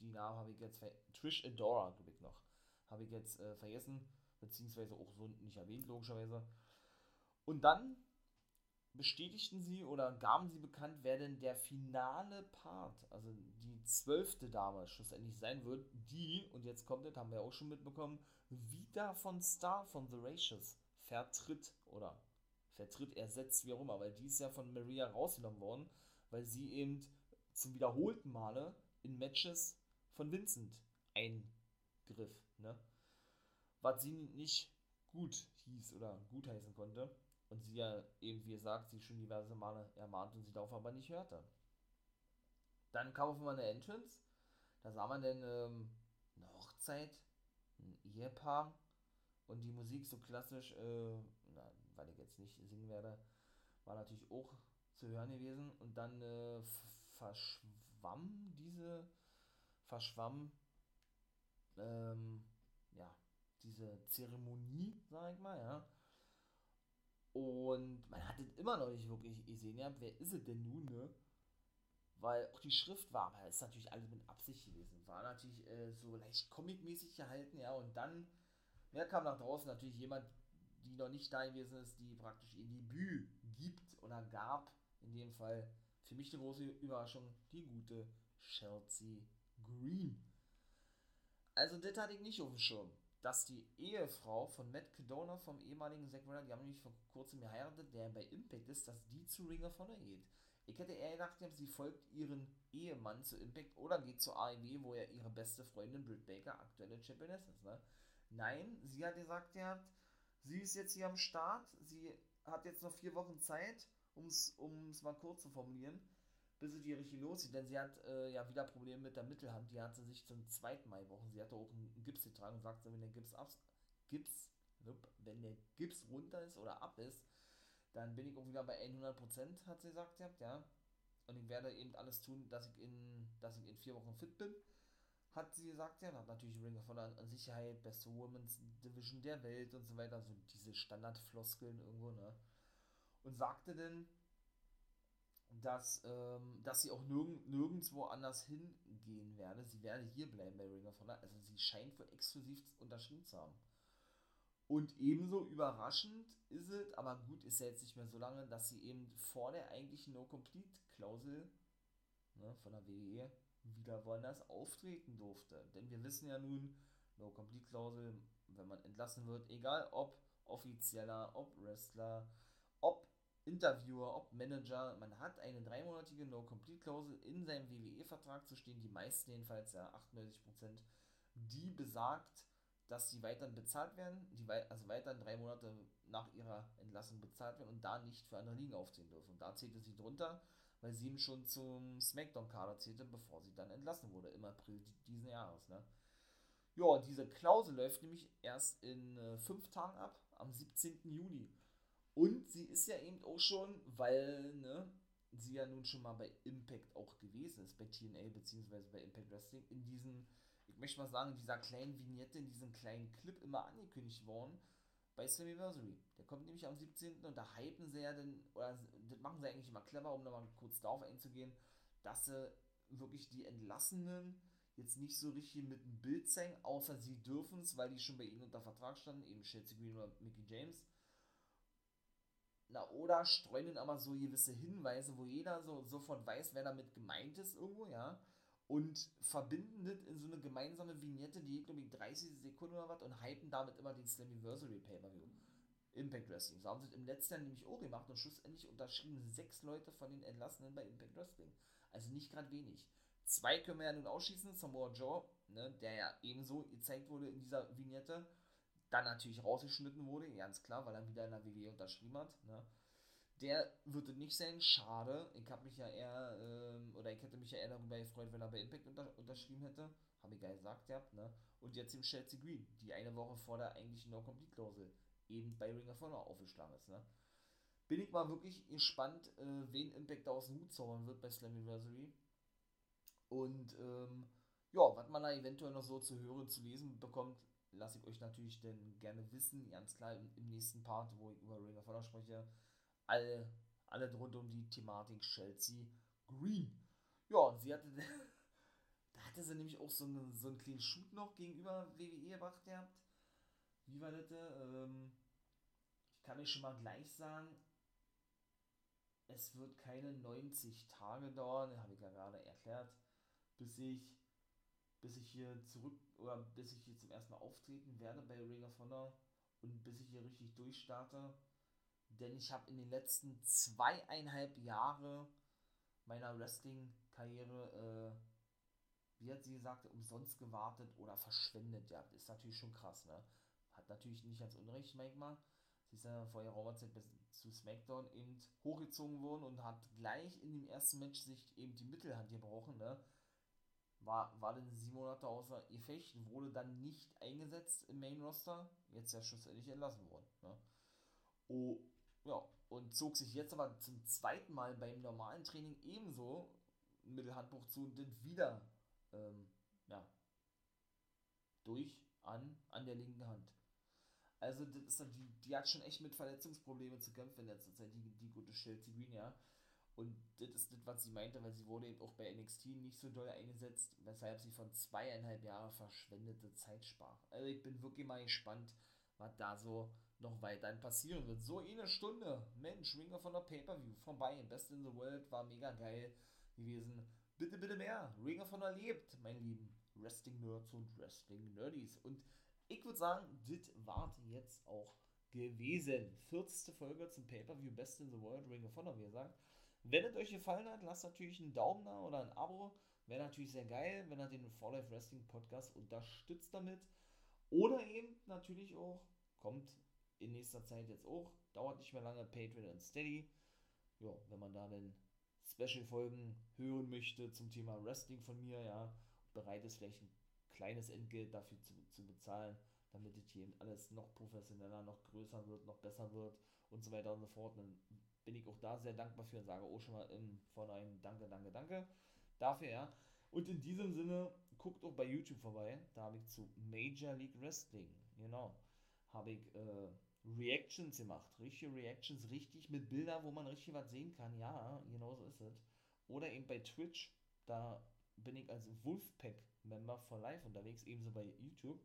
Speaker 3: Die Namen habe ich jetzt Trish Adora, glaube ich noch. Habe ich jetzt äh, vergessen. Beziehungsweise auch so nicht erwähnt, logischerweise. Und dann bestätigten sie oder gaben sie bekannt, wer denn der finale Part, also die zwölfte Dame schlussendlich sein wird, die, und jetzt kommt das, haben wir auch schon mitbekommen, Vita von Star von The Racious vertritt oder vertritt, ersetzt, wie auch immer, weil die ist ja von Maria rausgenommen worden, weil sie eben zum wiederholten Male in Matches von Vincent eingriff, ne? Was sie nicht gut hieß oder gutheißen konnte. Und sie ja eben, wie gesagt, sie schon diverse Male ermahnt und sie darauf aber nicht hörte. Dann kam auf einmal eine Entrance. Da sah man dann ähm, eine Hochzeit, ein Ehepaar und die Musik so klassisch, äh, na, weil ich jetzt nicht singen werde, war natürlich auch zu hören gewesen. Und dann äh, verschwamm diese, verschwamm, ähm, ja, diese Zeremonie, sag ich mal, ja. Und man hat es immer noch nicht wirklich gesehen, ja, wer ist es denn nun, ne? Weil auch die Schrift war, aber ist natürlich alles mit Absicht gewesen. War natürlich äh, so leicht comic-mäßig gehalten, ja, und dann, wer kam nach draußen? Natürlich jemand, die noch nicht da gewesen ist, die praktisch ihr Debüt gibt oder gab. In dem Fall für mich eine große Überraschung, die gute Chelsea Green. Also, das hatte ich nicht auf dem Schirm dass die Ehefrau von Matt Cadona, vom ehemaligen Zack Ryder, die haben nämlich vor kurzem geheiratet, der bei Impact ist, dass die zu Ring of Honor geht. Ich hätte eher gedacht, sie folgt ihren Ehemann zu Impact oder geht zu AEW, wo ja ihre beste Freundin Britt Baker aktuelle Championess ist. Ne? Nein, sie hat gesagt, ja, sie ist jetzt hier am Start, sie hat jetzt noch vier Wochen Zeit, um es mal kurz zu formulieren bis es hier richtig losgeht. Denn sie hat äh, ja wieder Probleme mit der Mittelhand. Die hat sie sich zum zweiten Mal gebrochen. Sie hatte auch einen Gips getragen und sagt, wenn der Gips ab, Gips, wenn der Gips runter ist oder ab ist, dann bin ich auch wieder bei 100%, hat sie gesagt, ja. Und ich werde eben alles tun, dass ich in, dass ich in vier Wochen fit bin. Hat sie gesagt, ja, natürlich Ring of Honor an Sicherheit, beste Women's Division der Welt und so weiter, so diese Standardfloskeln irgendwo, ne? Und sagte dann, dass, ähm, dass sie auch nirg nirgendwo anders hingehen werde. Sie werde hier bleiben bei Ring of Honor. Also sie scheint wohl exklusiv unterschrieben zu haben. Und ebenso überraschend ist es, aber gut, ist ja jetzt nicht mehr so lange, dass sie eben vor der eigentlichen No-Complete-Klausel ne, von der WWE wieder woanders auftreten durfte. Denn wir wissen ja nun, No-Complete-Klausel, wenn man entlassen wird, egal ob offizieller, ob Wrestler, ob Interviewer, ob Manager, man hat eine dreimonatige No-Complete-Klausel in seinem WWE-Vertrag zu stehen, die meisten jedenfalls, ja 98%, die besagt, dass sie weiterhin bezahlt werden, die also weiterhin drei Monate nach ihrer Entlassung bezahlt werden und da nicht für andere Ligen aufziehen dürfen. Und da zählte sie drunter, weil sie eben schon zum Smackdown-Kader zählte, bevor sie dann entlassen wurde, im April diesen Jahres. Ne? Ja, diese Klausel läuft nämlich erst in äh, fünf Tagen ab, am 17. Juni. Und sie ist ja eben auch schon, weil ne, sie ja nun schon mal bei Impact auch gewesen ist, bei TNA beziehungsweise bei Impact Wrestling, in diesem, ich möchte mal sagen, dieser kleinen Vignette, in diesem kleinen Clip immer angekündigt worden bei Slammiversary. Der kommt nämlich am 17. und da hypen sie ja dann, oder das machen sie eigentlich immer clever, um nochmal kurz darauf einzugehen, dass sie wirklich die Entlassenen jetzt nicht so richtig mit dem Bild zeigen, außer sie dürfen es, weil die schon bei ihnen unter Vertrag standen, eben Chelsea Green oder Mickey James na, oder streuen dann aber so gewisse Hinweise, wo jeder so sofort weiß, wer damit gemeint ist irgendwo, ja. Und verbinden das in so eine gemeinsame Vignette, die glaube ich 30 Sekunden oder was und hypen damit immer den Slammiversary Pay-Per-View. Impact Wrestling. So haben sie es im letzten Jahr nämlich auch gemacht und schlussendlich unterschrieben sechs Leute von den Entlassenen bei Impact Wrestling. Also nicht gerade wenig. Zwei können wir ja nun ausschließen, Samoa Joe, ne, der ja ebenso gezeigt wurde in dieser Vignette dann natürlich rausgeschnitten wurde, ganz klar, weil er wieder in der WWE unterschrieben hat. Ne? Der würde nicht sein, schade. Ich habe mich ja eher, ähm, oder ich hätte mich ja eher darüber gefreut, wenn er bei Impact unter, unterschrieben hätte. Habe ich ja gesagt, ja, ne? Und jetzt im Chelsea Green, die eine Woche vor der eigentlichen No-Complete-Klausel eben bei Ring of Honor aufgeschlagen ist, ne? Bin ich mal wirklich gespannt, äh, wen Impact da aus dem Hut zaubern wird bei Slammiversary. Und, ähm, ja, was man da eventuell noch so zu hören, zu lesen bekommt, lasse ich euch natürlich dann gerne wissen, ganz klar im, im, nächsten Part, wo ich über Ring of Honor spreche, alle, alle rund um die Thematik Chelsea Green. Ja, sie hatte, da hatte sie nämlich auch so, eine, so einen kleinen Shoot noch gegenüber WWE gemacht gehabt. Wie war das? Ähm, ich kann euch schon mal gleich sagen, es wird keine 90 Tage dauern, habe ich ja gerade erklärt, bis ich bis ich hier zurück oder bis ich hier zum ersten Mal auftreten werde bei Ring of Honor und bis ich hier richtig durchstarte, denn ich habe in den letzten zweieinhalb Jahren meiner Wrestling-Karriere, äh, wie hat sie gesagt, umsonst gewartet oder verschwendet. Ja, ist natürlich schon krass, ne? Hat natürlich nicht als Unrecht manchmal. Sie ist ja vor ihrer bis zu SmackDown eben hochgezogen worden und hat gleich in dem ersten Match sich eben die Mittelhand gebrochen, ne? War, war dann sieben Monate außer Gefecht, wurde dann nicht eingesetzt im Main Roster, jetzt ja schlussendlich entlassen worden. Ne? Oh, ja, und zog sich jetzt aber zum zweiten Mal beim normalen Training ebenso ein Mittelhandbuch zu und dann wieder ähm, ja, durch an, an der linken Hand. Also, das ist dann, die, die hat schon echt mit Verletzungsproblemen zu kämpfen in letzter Zeit, die, die gute Chelsea Green, ja. Und das ist das, was sie meinte, weil sie wurde eben auch bei NXT nicht so doll eingesetzt, weshalb sie von zweieinhalb Jahren verschwendete Zeit sprach. Also ich bin wirklich mal gespannt, was da so noch weiterhin passieren wird. So eine Stunde, Mensch, Ringer von der Pay-Per-View, vorbei, Best in the World, war mega geil gewesen. Bitte, bitte mehr, Ringer von erlebt, mein lieben Wrestling-Nerds und Wrestling-Nerdies. Und ich würde sagen, das war jetzt auch gewesen. 40. Folge zum Pay-Per-View Best in the World, Ring of Honor, wie gesagt. Wenn es euch gefallen hat, lasst natürlich einen Daumen da oder ein Abo. Wäre natürlich sehr geil, wenn ihr den Fall Life Wrestling Podcast unterstützt damit. Oder eben natürlich auch, kommt in nächster Zeit jetzt auch, dauert nicht mehr lange, Patreon und Steady. Ja, wenn man da dann Special-Folgen hören möchte zum Thema Wrestling von mir, ja, bereit ist vielleicht ein kleines Entgelt dafür zu, zu bezahlen, damit es hier alles noch professioneller, noch größer wird, noch besser wird und so weiter und so fort. Dann bin ich auch da sehr dankbar für und sage auch schon mal im Vorhinein Danke, Danke, Danke dafür, ja. Und in diesem Sinne, guckt auch bei YouTube vorbei. Da habe ich zu Major League Wrestling, genau, habe ich äh, Reactions gemacht. Richtige Reactions, richtig mit Bildern, wo man richtig was sehen kann. Ja, genau so ist es. Oder eben bei Twitch, da bin ich als Wolfpack-Member for Life unterwegs, ebenso bei YouTube.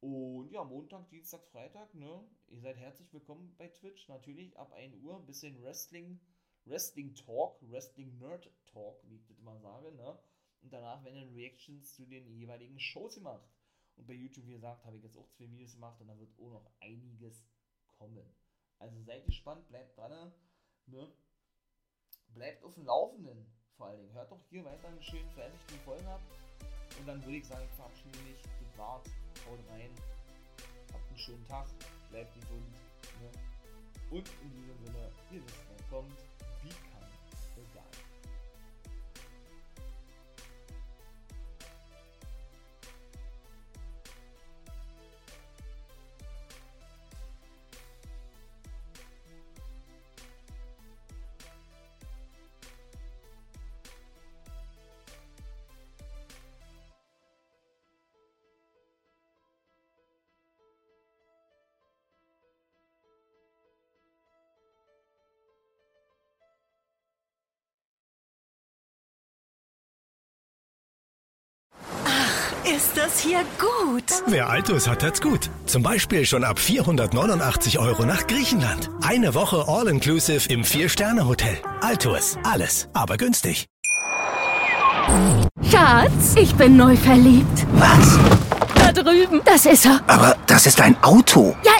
Speaker 3: Und ja, Montag, Dienstag, Freitag, ne? Ihr seid herzlich willkommen bei Twitch. Natürlich ab 1 Uhr ein bisschen Wrestling, Wrestling Talk, Wrestling Nerd Talk, wie ich das immer sage, ne? Und danach werden Reactions zu den jeweiligen Shows gemacht. Und bei YouTube, wie gesagt, habe ich jetzt auch zwei Videos gemacht und da wird auch noch einiges kommen. Also seid gespannt, bleibt dran, ne? Bleibt auf dem Laufenden, vor allen Dingen. Hört doch hier weiter einen schönen veröffentlichten Folgen ab. Und dann würde ich sagen, ich verabschiede mich. Das war's haut rein, habt einen schönen Tag, bleibt gesund. Ne? Und in diesem Sinne, ihr wisst, wer kommt, wie
Speaker 1: Ist das hier gut?
Speaker 2: Wer Altus hat, hat's gut. Zum Beispiel schon ab 489 Euro nach Griechenland. Eine Woche All-Inclusive im Vier-Sterne-Hotel. Altus. Alles, aber günstig.
Speaker 4: Schatz, ich bin neu verliebt.
Speaker 5: Was?
Speaker 4: Da drüben. Das ist er.
Speaker 5: Aber das ist ein Auto.
Speaker 4: Ja,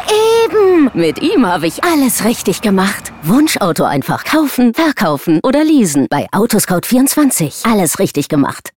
Speaker 4: eben. Mit ihm habe ich alles richtig gemacht. Wunschauto einfach kaufen, verkaufen oder leasen. Bei Autoscout24. Alles richtig gemacht.